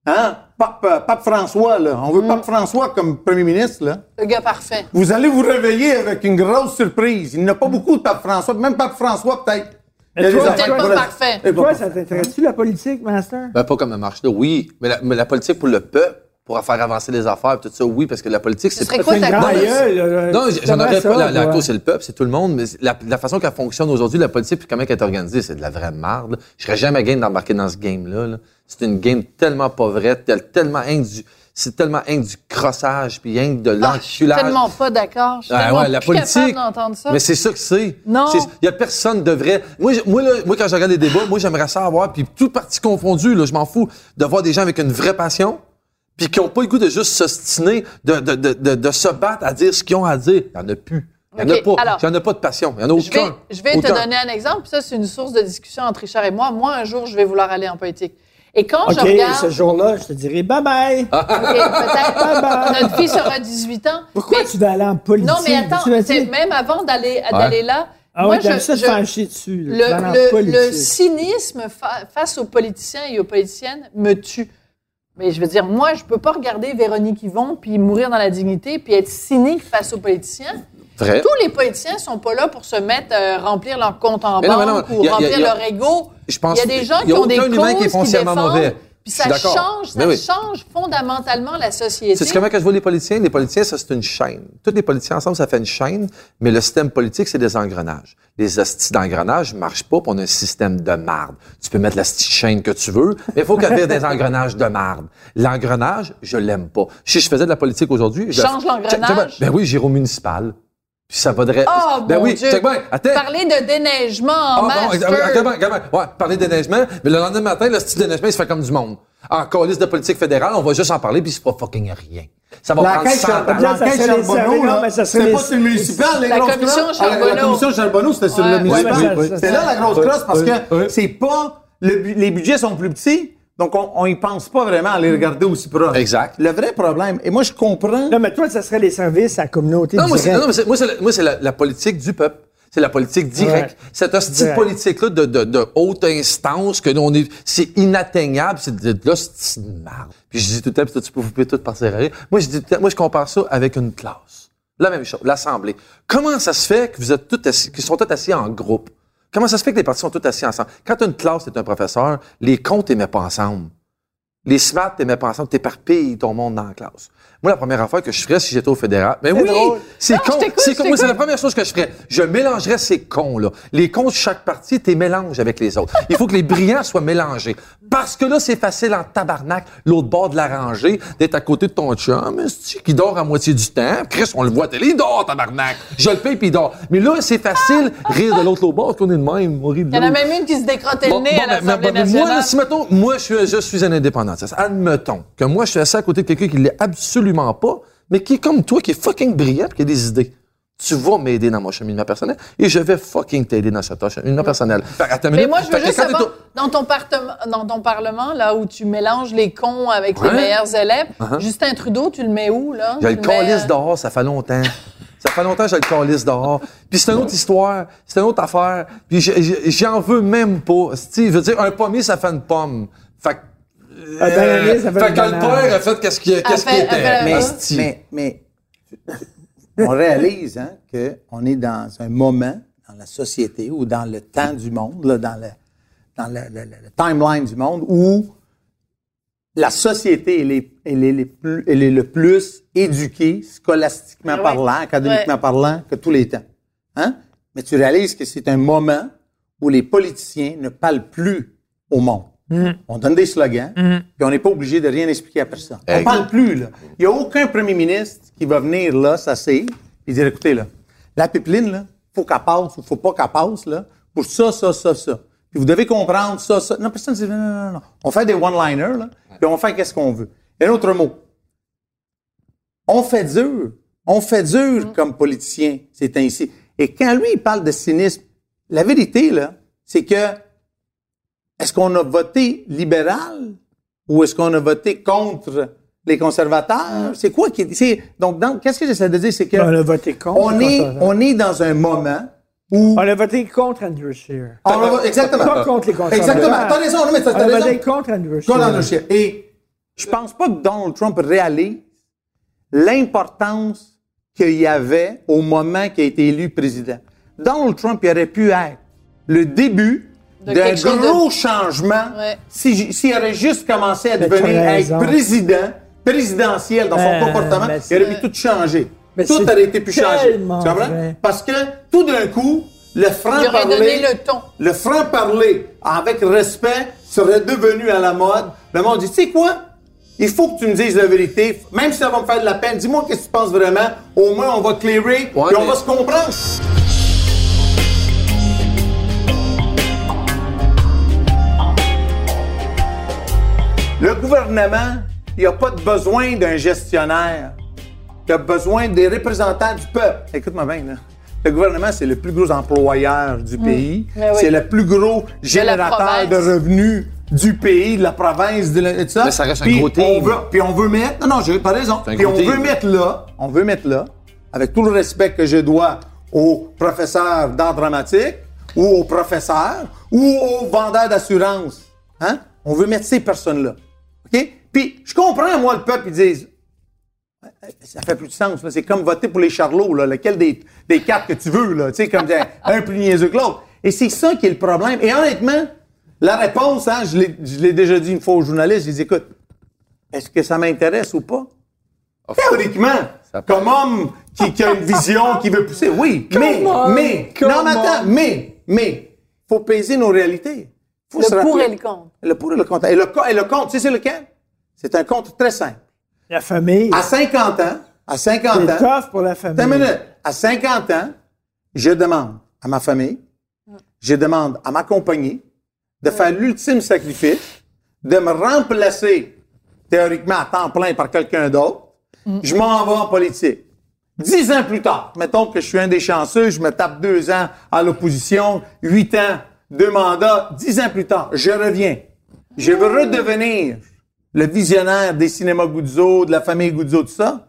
hein? Pape, euh, Pape François, là. On veut Pape François comme premier ministre, là. Le gars parfait. Vous allez vous réveiller avec une grosse surprise. Il n'y a pas beaucoup de Pape François, même Pape François, peut-être. Peut-être pas parfait. Pas Toi, ça t'intéresse-tu, la politique, Master? Ben, pas comme elle marche là, oui. Mais la, mais la politique pour le peuple, pour faire avancer les affaires, tout ça, oui, parce que la politique, Ce c'est serait pas- quoi C'est ta une grande cause? gueule, là. Non, j'en aurais pas. La, cause, c'est le peuple, c'est tout le monde, mais la, la façon qu'elle fonctionne aujourd'hui, la politique, puis comment elle est organisée, c'est de la vraie marde. Je serais jamais game d'embarquer dans ce game-là. là. C'est une game tellement pas vraie, tel- tellement rien que du, c'est tellement rien que du crossage, puis rien que de Ah, je suis l'enculage. tellement pas d'accord. Je suis Ah tellement ouais, la plus capable politique. d'entendre ça. Mais c'est ça que c'est. Non. Il y a personne de vrai. Moi, je- moi, là, moi, quand je regarde les débats, moi, j'aimerais ça avoir, puis tout parti confondu, là, je m'en fous, de voir des gens avec une vraie passion, puis qui ont pas le goût de juste s'ostiner, de, de, de, de, de se battre à dire ce qu'ils ont à dire. Il y en a plus. Il y en Ok, a pas. alors, Il y en a pas de passion. Il y en a Je vais, aucun. je vais te donner un exemple, puis ça, c'est une source de discussion entre Richard et moi. Moi, un jour, je vais vouloir aller en politique. Et quand OK, je regarde. ce jour-là, je te dirai bye-bye. OK, peut-être. Notre fille sera 18 ans. Pourquoi mais- tu vas aller en politique? Non, mais attends, même avant d'aller d'aller là, Ah moi, ouais, t'aimes ça je- chier dessus. le, le, le cynisme fa- face aux politiciens et aux politiciennes me tue. Mais je veux dire, moi, je peux pas regarder Véronique Yvon puis mourir dans la dignité puis être cynique face aux politiciens. Vrai. Tous les politiciens sont pas là pour se mettre euh, remplir leur compte en banque ou remplir leur ego. Il y a des gens qui ont des qui causes foncièrement défendent, mauvais. Puis ça change, ça oui. change fondamentalement la société. C'est comment que je vois les politiciens? Les politiciens, ça, c'est une chaîne. Tous les politiciens ensemble, ça fait une chaîne, mais le système politique, c'est des engrenages. Les astis d'engrenages marchent pas, on a un système de marde. Tu peux mettre la chaîne que tu veux, mais il faut qu'il y ait des engrenages de marde. L'engrenage, je l'aime pas. Si je faisais de la politique aujourd'hui... je- Change l'engrenage? Ben oui, j'irai au municipal. Puis ça vaudrait... Oh, ben mon oui, Dieu. bien. Attends. Parler de déneigement en Ah, bon, master. regarde, regarde, Ouais, parler de déneigement, mais le lendemain matin, le style déneigement, il se fait comme du monde. En coalice de politique fédérale, on va juste en parler, puis c'est pas fucking rien. Ça va prendre L'enquête 100 sur- ans. L'enquête Charbonneau, c'était pas sur le municipal, les La commission. Ah, La Charbonneau. commission Charbonneau, c'était sur Ouais. le municipal. C'était là la grosse crosse parce que c'est pas, les budgets sont plus petits, donc on, on y pense pas vraiment à les regarder aussi proches. Exact. Le vrai problème, et moi je comprends. Non, mais toi, ça serait les services à la communauté Non, moi, c'est, directe. non, mais c'est- moi, c'est, la, la, politique du peuple. C'est la politique directe. Ouais. Cette hostie de Direct. politique-là de, de, de haute instance, que nous, on est, c'est inatteignable, c'est de, de l'hostie. Puis je dis tout le temps, puis tu peux vous pouvez tout à rire. Moi, je dis tout le temps- moi, je compare ça avec une classe. La même chose, l'Assemblée. Comment ça se fait que vous êtes tous assis, qu'ils sont tous assis en groupe? Comment ça se fait que les partis sont tous assis ensemble? Quand une classe est un professeur, les comptes n'aimaient pas ensemble. Les smart t'aimaient pas ensemble, t'éparpilles ton monde dans la classe. Moi, la première affaire que je ferais si j'étais au fédéral, mais oui, c'est con. C'est con. C'est la première chose que je ferais. Je mélangerais ces cons-là. Les cons de chaque parti, t'es mélanges avec les autres. Il faut que les brillants soient mélangés. Parce que là, c'est facile en tabarnak, l'autre bord de la rangée, d'être à côté de ton chum, qui dort à moitié du temps. Chris, on le voit à télé, il dort, tabarnak. Je le paye puis il dort. Mais là, c'est facile, rire de l'autre, l'autre bord, qu'on est de même, de Il y en a même une qui se décrottait le nez à mais- l'Assemblée mais- mais nationale. Moi, là, si, mettons, moi, je suis, je suis un indépendantiste. Admettons que moi, je suis assis à côté de quelqu'un qui l'est absolument pas, mais qui est comme toi, qui est fucking brillant, qui a des idées. Tu vas m'aider dans mon cheminement personnel et je vais fucking t'aider dans cette cheminement personnel. Attends Mais minute. moi, je veux juste savoir, dans ton, dans ton parlement, là où tu mélanges les cons avec Ouais. les meilleurs élèves, Uh-huh. Justin Trudeau, tu le mets où, là? J'ai Tu le mets, calice euh, dehors, ça fait longtemps. Ça fait longtemps que j'ai le calice dehors. Puis c'est une autre histoire, c'est une autre affaire. Puis j'en veux même pas. Tu je veux dire, un pommier, ça fait une pomme. Fait que... Ça fait que le père a fait qu'est-ce qu'il était. Mais, mais, mais on réalise hein, qu'on est dans un moment dans la société ou dans le temps du monde, là, dans, le, dans le, le- le- le timeline du monde, où la société elle est, elle est, les plus- elle est le plus éduquée, scolastiquement Ah ouais. parlant, académiquement Ouais. parlant, que tous les temps. Hein? Mais tu réalises que c'est un moment où les politiciens ne parlent plus au monde. On donne des slogans, puis on n'est pas obligé de rien expliquer à personne. On Exact. parle plus, là. Il n'y a aucun premier ministre qui va venir là, s'asseoir, puis dire, écoutez, là, la pipeline, là, faut qu'elle passe ou faut pas qu'elle passe, là, pour ça, ça, ça, ça. Puis vous devez comprendre ça, ça. Non, personne ne dit, non, non, non, non. On fait des one-liners, là, puis on fait qu'est-ce qu'on veut. Et un autre mot. On fait dur. On fait dur comme politicien, c'est ainsi. Et quand lui, il parle de cynisme, la vérité, là, c'est que est-ce qu'on a voté libéral ou est-ce qu'on a voté contre les conservateurs? C'est quoi qui c'est donc qu'est-ce que j'essaie de dire c'est que On a voté contre. on est on est dans un moment où On a voté contre Andrew Scheer. on a exactement Pas contre les conservateurs. Exactement. T'as raison, non, mais On a voté contre Andrew Scheer. Contre Andrew Scheer. Et je pense pas que Donald Trump réalise l'importance qu'il y avait au moment qu'il a été élu président. Donald Trump il aurait pu être le début d'un de- gros changement Ouais. si s'il aurait juste commencé à Mais devenir à être président, présidentiel dans son Euh, comportement, il aurait pu tout changer. Mais tout aurait été pu changer. Tu tellement comprends? vrai. Parce que tout d'un coup, le franc-parler... le ton. Le franc-parler avec respect serait devenu à la mode. Le monde dit, tu sais quoi? Il faut que tu me dises la vérité. Même si ça va me faire de la peine, dis-moi qu'est-ce que tu penses vraiment. Au moins, on va clearer et on mais- va se comprendre. Le gouvernement, il n'a pas de besoin d'un gestionnaire. Il a besoin des représentants du peuple. Écoute-moi bien, là. Le gouvernement, c'est le plus gros employeur du pays. Mais oui. C'est le plus gros générateur de, revenus du pays, de la province, de, la, de ça. Mais ça reste un Puis gros. On veut, puis on veut mettre... Non, non, j'ai pas raison. Puis on veut mettre là, on veut mettre là, avec tout le respect que je dois aux professeurs d'art dramatique, ou aux professeurs, ou aux vendeurs d'assurance. Hein? On veut mettre ces personnes-là. OK? Puis je comprends, moi, le peuple, ils disent, ça fait plus de sens. là. C'est comme voter pour les Charlots, là. lequel des, des quatre que tu veux, là? Tu sais, comme dire, un plus niaiseux que l'autre. Et c'est ça qui est le problème. Et honnêtement, la réponse, hein, je l'ai- je l'ai déjà dit une fois aux journalistes, je dis, écoute, est-ce que ça m'intéresse ou pas? Théoriquement, comme homme qui, qui a une vision, qui veut pousser, oui. mais, on, mais, non, mais attends, mais, mais, faut peser nos réalités. Faut Le pour et le contre. Le pour et le contre. Et le, et le compte, tu sais, c'est lequel? C'est un compte très simple. La famille. À 50 ans, à 50 C'est ans, pour la famille. Attends une minute. À 50 ans, je demande à ma famille, je demande à ma compagnie de faire l'ultime sacrifice, de me remplacer théoriquement à temps plein par quelqu'un d'autre. Je m'en vais en politique. Dix ans plus tard, mettons que je suis un des chanceux, je me tape deux ans à l'opposition, huit ans, deux mandats, dix ans plus tard, je reviens. Je veux redevenir le visionnaire des cinémas Guzzo, de la famille Guzzo, tout ça.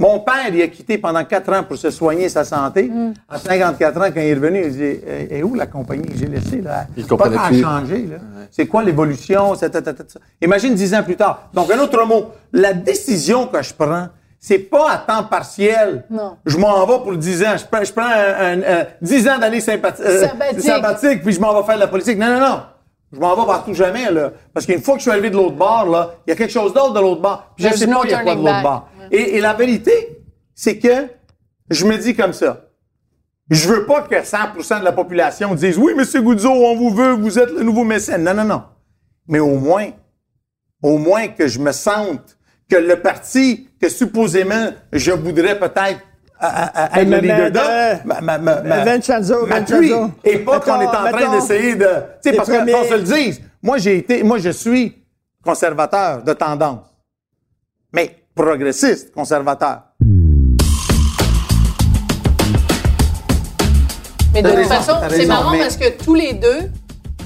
Mon père, il a quitté pendant quatre ans pour se soigner sa santé. À 54 ans, quand il est revenu, il dit Et, et où la compagnie que j'ai laissée là? Il Pas comprenait plus. changer, là. C'est quoi l'évolution? Ça, ça, ça, ça, ça. Imagine dix ans plus tard. Donc, un autre mot. La décision que je prends, c'est pas à temps partiel. Non. Je m'en vais pour 10 ans. Je prends, je prends un, un- un- 10 ans sympathiques. Sabbatique. sabbatique, puis je m'en vais faire de la politique. Non, non, non. Je m'en vais partout jamais, là. Parce qu'une fois que je suis arrivé de l'autre bord, là, il y a quelque chose d'autre de l'autre bord. Puis je sais pas il y a quoi de l'autre bord. Et, et la vérité, c'est que je me dis comme ça. Je veux pas que 100% de la population dise oui, Monsieur Goudzo, on vous veut, vous êtes le nouveau mécène. Non, non, non. Mais au moins, au moins que je me sente que le parti que supposément je voudrais peut-être à- à- à être le leader m'appuie. Vincenzo. Et pas qu'on est en Mettons- train d'essayer de, tu sais, parce qu'on se le dise. Moi, j'ai été, moi, je suis conservateur de tendance. Mais progressiste, conservateur. Mais de toute raison, façon, c'est raison, marrant mais- parce que tous les deux,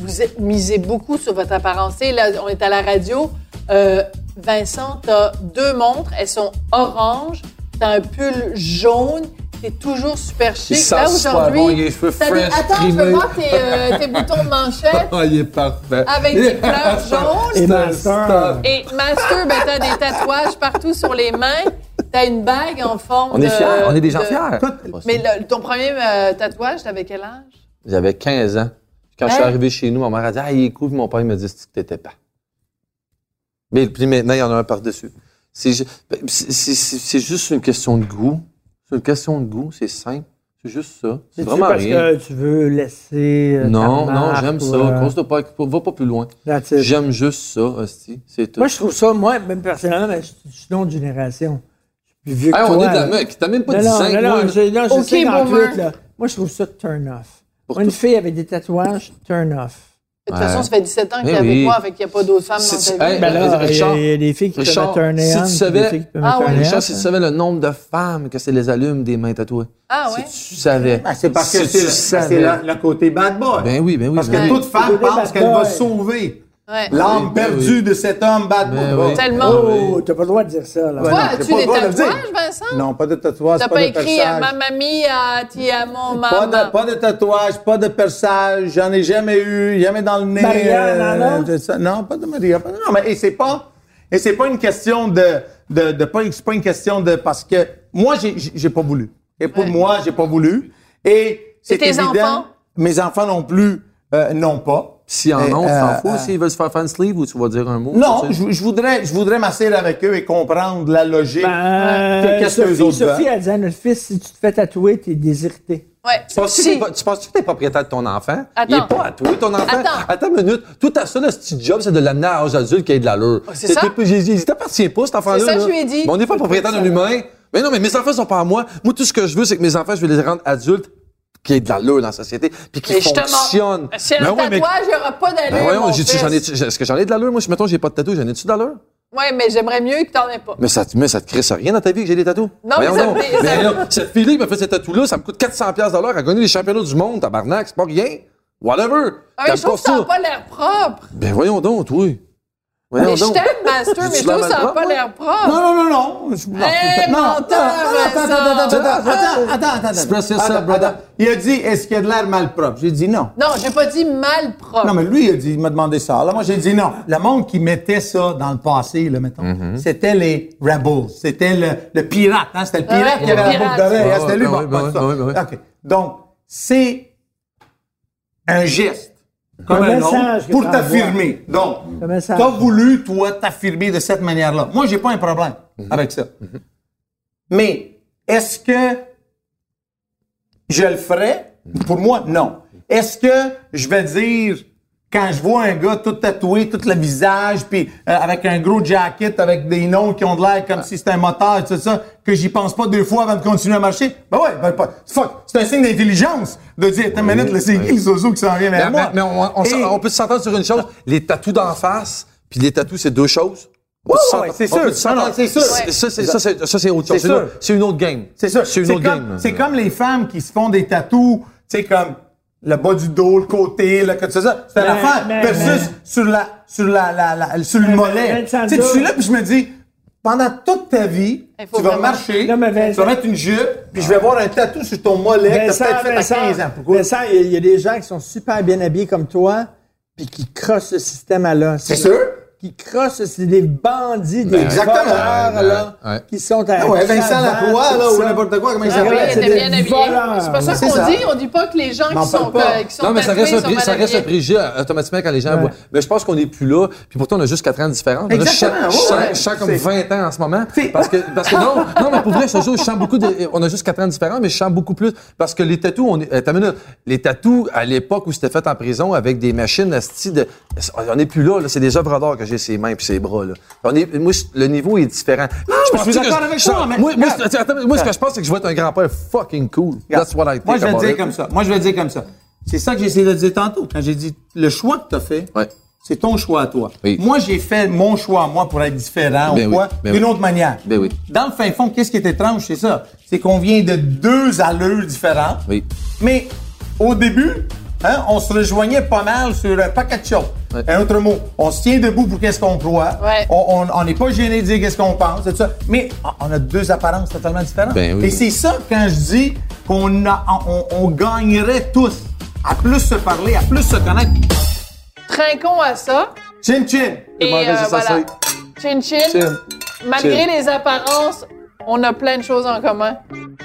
vous êtes- misez beaucoup sur votre apparence. Sais, Là, on est à la radio. Euh, Vincent, t'as deux montres. Elles sont oranges. T'as un pull jaune. T'es toujours super chic. Là, aujourd'hui. bon, il cheveux fresh, Attends, je veux voir tes, euh, tes boutons de manchette Ah, il est parfait. avec des fleurs jaunes. Et Master. Et Master, ben, t'as des tatouages partout sur les mains. T'as une bague en forme On est de- fiers, on est des gens de- fiers. Mais le- ton premier euh, tatouage, t'avais quel âge? J'avais 15 ans. Quand je suis Hein? arrivé chez nous, ma mère a dit Ah, il est cool. Mon père il m'a dit que t'étais pas. Mais puis maintenant, il y en a un par-dessus. C'est ben, c'est- juste une question de goût. C'est une question de goût, c'est simple. C'est juste ça. C'est C'est vraiment parce rien. que tu veux laisser. euh, Non, ta non, j'aime ou, ça. euh, de pas, va pas plus loin. J'aime juste ça, hostie. C'est tout. Moi, je trouve ça, moi, même personnellement, mais je je suis d'une autre génération. Je suis plus vieux que on toi. est de la là. meuf. T'as même pas Non, 10 non, non, moi, non, là. j'ai non, j'ai Ok, 58, boomer. là. Moi, je trouve ça turn off. Pour Moi, une toi. fille avec des tatouages, turn off. De toute Ouais. façon, ça fait 17 ans que Mais t'es avec oui. moi, fait qu'il n'y a pas d'autres femmes Si dans ta vie. Ben là, il y a- Richard, il y a des filles qui Richard, peuvent si tu savais- Ah Richard, si tu savais le nombre de femmes que c'est les allumes des mains tatouées. Ah ouais? Si tu savais. Ah, c'est parce Si que c'est le, côté bad boy. Ben oui, ben oui. Parce ben que oui. toute femme pense qu'elle va sauver Ouais. l'âme Ben perdue oui. de cet homme bad boy. Ben oui. Tellement. Oh, t'as pas le droit de dire ça, là. Ouais. Toi, non, j'ai as-tu pas des tatouages, Vincent? Non, pas de tatouage, T'as pas, pas de écrit euh, perçage. ma mamie à amo Pas maman. de, pas de tatouage, pas de perçage, j'en ai jamais eu, jamais dans le nez. Maria, non, non? non, pas de Maria. pas- Non, mais et c'est pas, et c'est pas une question de, de, de pas, c'est pas une question de, parce que moi, j'ai, pas voulu. Et pour Ouais. moi, j'ai pas voulu. Et c'est tes évident. enfants? Mes enfants non plus, euh, non pas. S'ils en Et, ont, tu euh, t'en fous euh, s'ils veulent se faire fan sleeve ou tu vas dire un mot? Non, tu sais? je, je voudrais, je voudrais m'asseoir avec eux et comprendre la logique. Ben, Qu'est-ce que les Sophie, autres Sophie, elle disait à notre fils, si tu te fais tatouer, t'es désirté. Ouais. Tu penses-tu Si. que t'es pas- tu penses-tu que t'es propriétaire de ton enfant? Attends. Il est pas à toi, ton enfant. Attends. une minute. Tout à ça, le petit job, c'est de l'amener à l'âge adulte qui ait de l'allure. c'est ça? j'ai dit, Il t'appartient pas, cet enfant-là. C'est ça que je lui ai dit. Mais on n'est pas propriétaire d'un humain. Mais non, mais mes enfants sont pas à moi. Moi, tout ce que je veux, c'est que mes enfants, je veux les rendre adultes qui aient de l'allure dans la société, puis qui y a Ben un ouais, tatouage, il n'y aura pas d'allure. Ben voyons, mon j'ai- fils. j'en ai, est-ce que j'en ai de l'allure? Moi, si mettons, j'ai pas de tatou, j'en ai-tu de l'allure? Ouais, mais j'aimerais mieux que t'en aies pas. Mais ça, mais ça te crée ça rien dans ta vie que j'ai des tatous? Non, mais ça donc. ça- Mais cette fille-là qui m'a fait cette tatou-là, ça me coûte 400$ piastres de l'heure à gagner les championnats du monde, tabarnak, c'est pas rien. Whatever. Ah, mais je trouve que ça n'a pas l'air propre. Ben voyons donc, oui. Mais je donc. t'aime, Master, mais je trouve ça n'a pas l'air propre. Non, non, non, non. Je- non, Hey, non, menteur, attends, attends, attends, attends, attends, attends, attends, attends. Express yourself, Attends, brother. attends. Il a dit, est-ce qu'il y a de l'air mal propre? J'ai dit non. Non, j'ai pas dit mal propre. Non, mais lui, il a dit, il m'a demandé ça. Là, moi, j'ai dit non. Le monde qui mettait ça dans le passé, là, mettons, Mm-hmm. c'était les Rebels. C'était le, le pirate, hein? C'était le pirate Ouais, qui avait le la boucle d'oreille. Hein, C'était lui, bon. OK. Donc, c'est un geste. Comme Un message pour t'affirmer. Donc, message. t'as voulu, toi, t'affirmer de cette manière-là. Moi, j'ai pas un problème avec ça. Mais, est-ce que je le ferais? Pour moi, non. Est-ce que je vais dire, quand je vois un gars tout tatoué, tout le visage, puis euh, avec un gros jacket, avec des noms qui ont de l'air comme si c'était un moteur, et tout ça, que j'y pense pas deux fois avant de continuer à marcher? Ben ouais, ben pas. Fuck, c'est un signe d'intelligence de dire, attends une minute, c'est qui le zozo qui s'en vient vers Mais, moi? mais- mais on, on, Et- on peut s'entendre sur une chose. Les tatous d'en face, puis les tatous, c'est deux choses? Ouais, c'est sûr. c'est sûr. Ça, c'est- autre chose. C'est une, autre- game. C'est ça. C'est une autre comme, game. c'est comme les femmes qui se font des tatous, tu sais, comme le bas du dos, le côté, là, que tu sais ça. C'est une Mais- affaire. mais- versus mais- sur la, sur la, la, la- sur le mollet. Tu sais, je suis là- puis je me dis, pendant toute ta vie, tu vas vraiment- marcher, Non, mais tu vas mettre une jupe, puis je vais avoir un tatou sur ton mollet que t'as peut-être fait Vincent, à 15 ans. Pourquoi? Vincent, il y a- il y, a des gens qui sont super bien habillés comme toi, puis qui crossent ce système-là. C'est sûr. Qui crossent, c'est des bandits, des exactement. voleurs, là, Ouais. qui sont à Ah ouais, Vincent cravate, Lacroix, tout là, ou n'importe quoi, comment il Ah oui, s'appelle? il c'est bien habillé. pas ça qu'on dit. On dit pas que les gens qui sont, euh, qui sont Non, mais ça reste, un, sont pré- mal ça reste un habillés. préjugé euh, automatiquement quand les gens Ouais. voient. Mais je pense qu'on n'est plus là. Puis pourtant, on a juste 4 ans de différence. Chaque- chaque comme C'est- 20 ans en ce moment. Parce que, parce que non, non, mais pour vrai, je je sens beaucoup de, on a juste 4 ans de différence, mais je sens beaucoup plus. Parce que les tatous, on est, euh, les tatous, à l'époque où c'était fait en prison avec des machines, on n'est plus là, là. C'est des œuvres d'art que ses mains puis ses bras, là. On est, moi, je- le niveau est différent. je suis d'accord avec je- toi, mais- Moi, moi, attends, moi, ce que je pense, c'est que je vais être un grand-père fucking cool. That's what I think Moi, je vais le dire comme ça. Moi, je vais le dire comme ça. C'est ça que j'ai essayé de dire tantôt, quand j'ai dit le choix que tu as fait, Ouais. c'est ton choix à toi. Oui. Moi, j'ai fait mon choix, moi, pour être différent Ben ou quoi, ben d'une oui. autre manière. Ben oui. Dans le fin fond, qu'est-ce qui est étrange, c'est ça. C'est qu'on vient de deux allures différentes. Oui. Mais au début, hein, on se rejoignait pas mal sur un paquet de choses. Ouais. Un autre mot, on se tient debout pour qu'est-ce qu'on croit. Ouais. On- n'est pas gêné de dire qu'est-ce qu'on pense, c'est ça. Mais on a deux apparences totalement différentes. Ben oui, Et c'est ça quand je dis qu'on a, on, on gagnerait tous à plus se parler, à plus se connaître. Trinquons à ça. Chin chin. Et euh, voilà. Chin chin. Chin. Malgré Chin. les apparences, on a plein de choses en commun.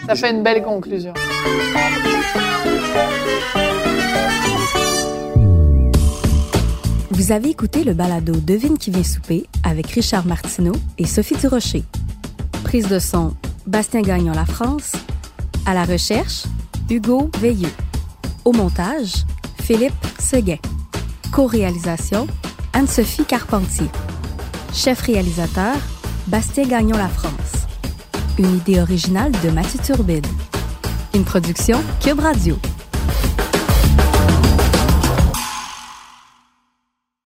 Ça fait une belle conclusion. Vous avez écouté le balado Devine qui vient souper avec Richard Martineau et Sophie Durocher. Prise de son, Bastien Gagnon La France. À la recherche, Hugo Veilleux. Au montage, Philippe Seguin. Co-réalisation, Anne-Sophie Carpentier. Chef réalisateur, Bastien Gagnon La France. Une idée originale de Mathieu Turbide. Une production Cube Radio.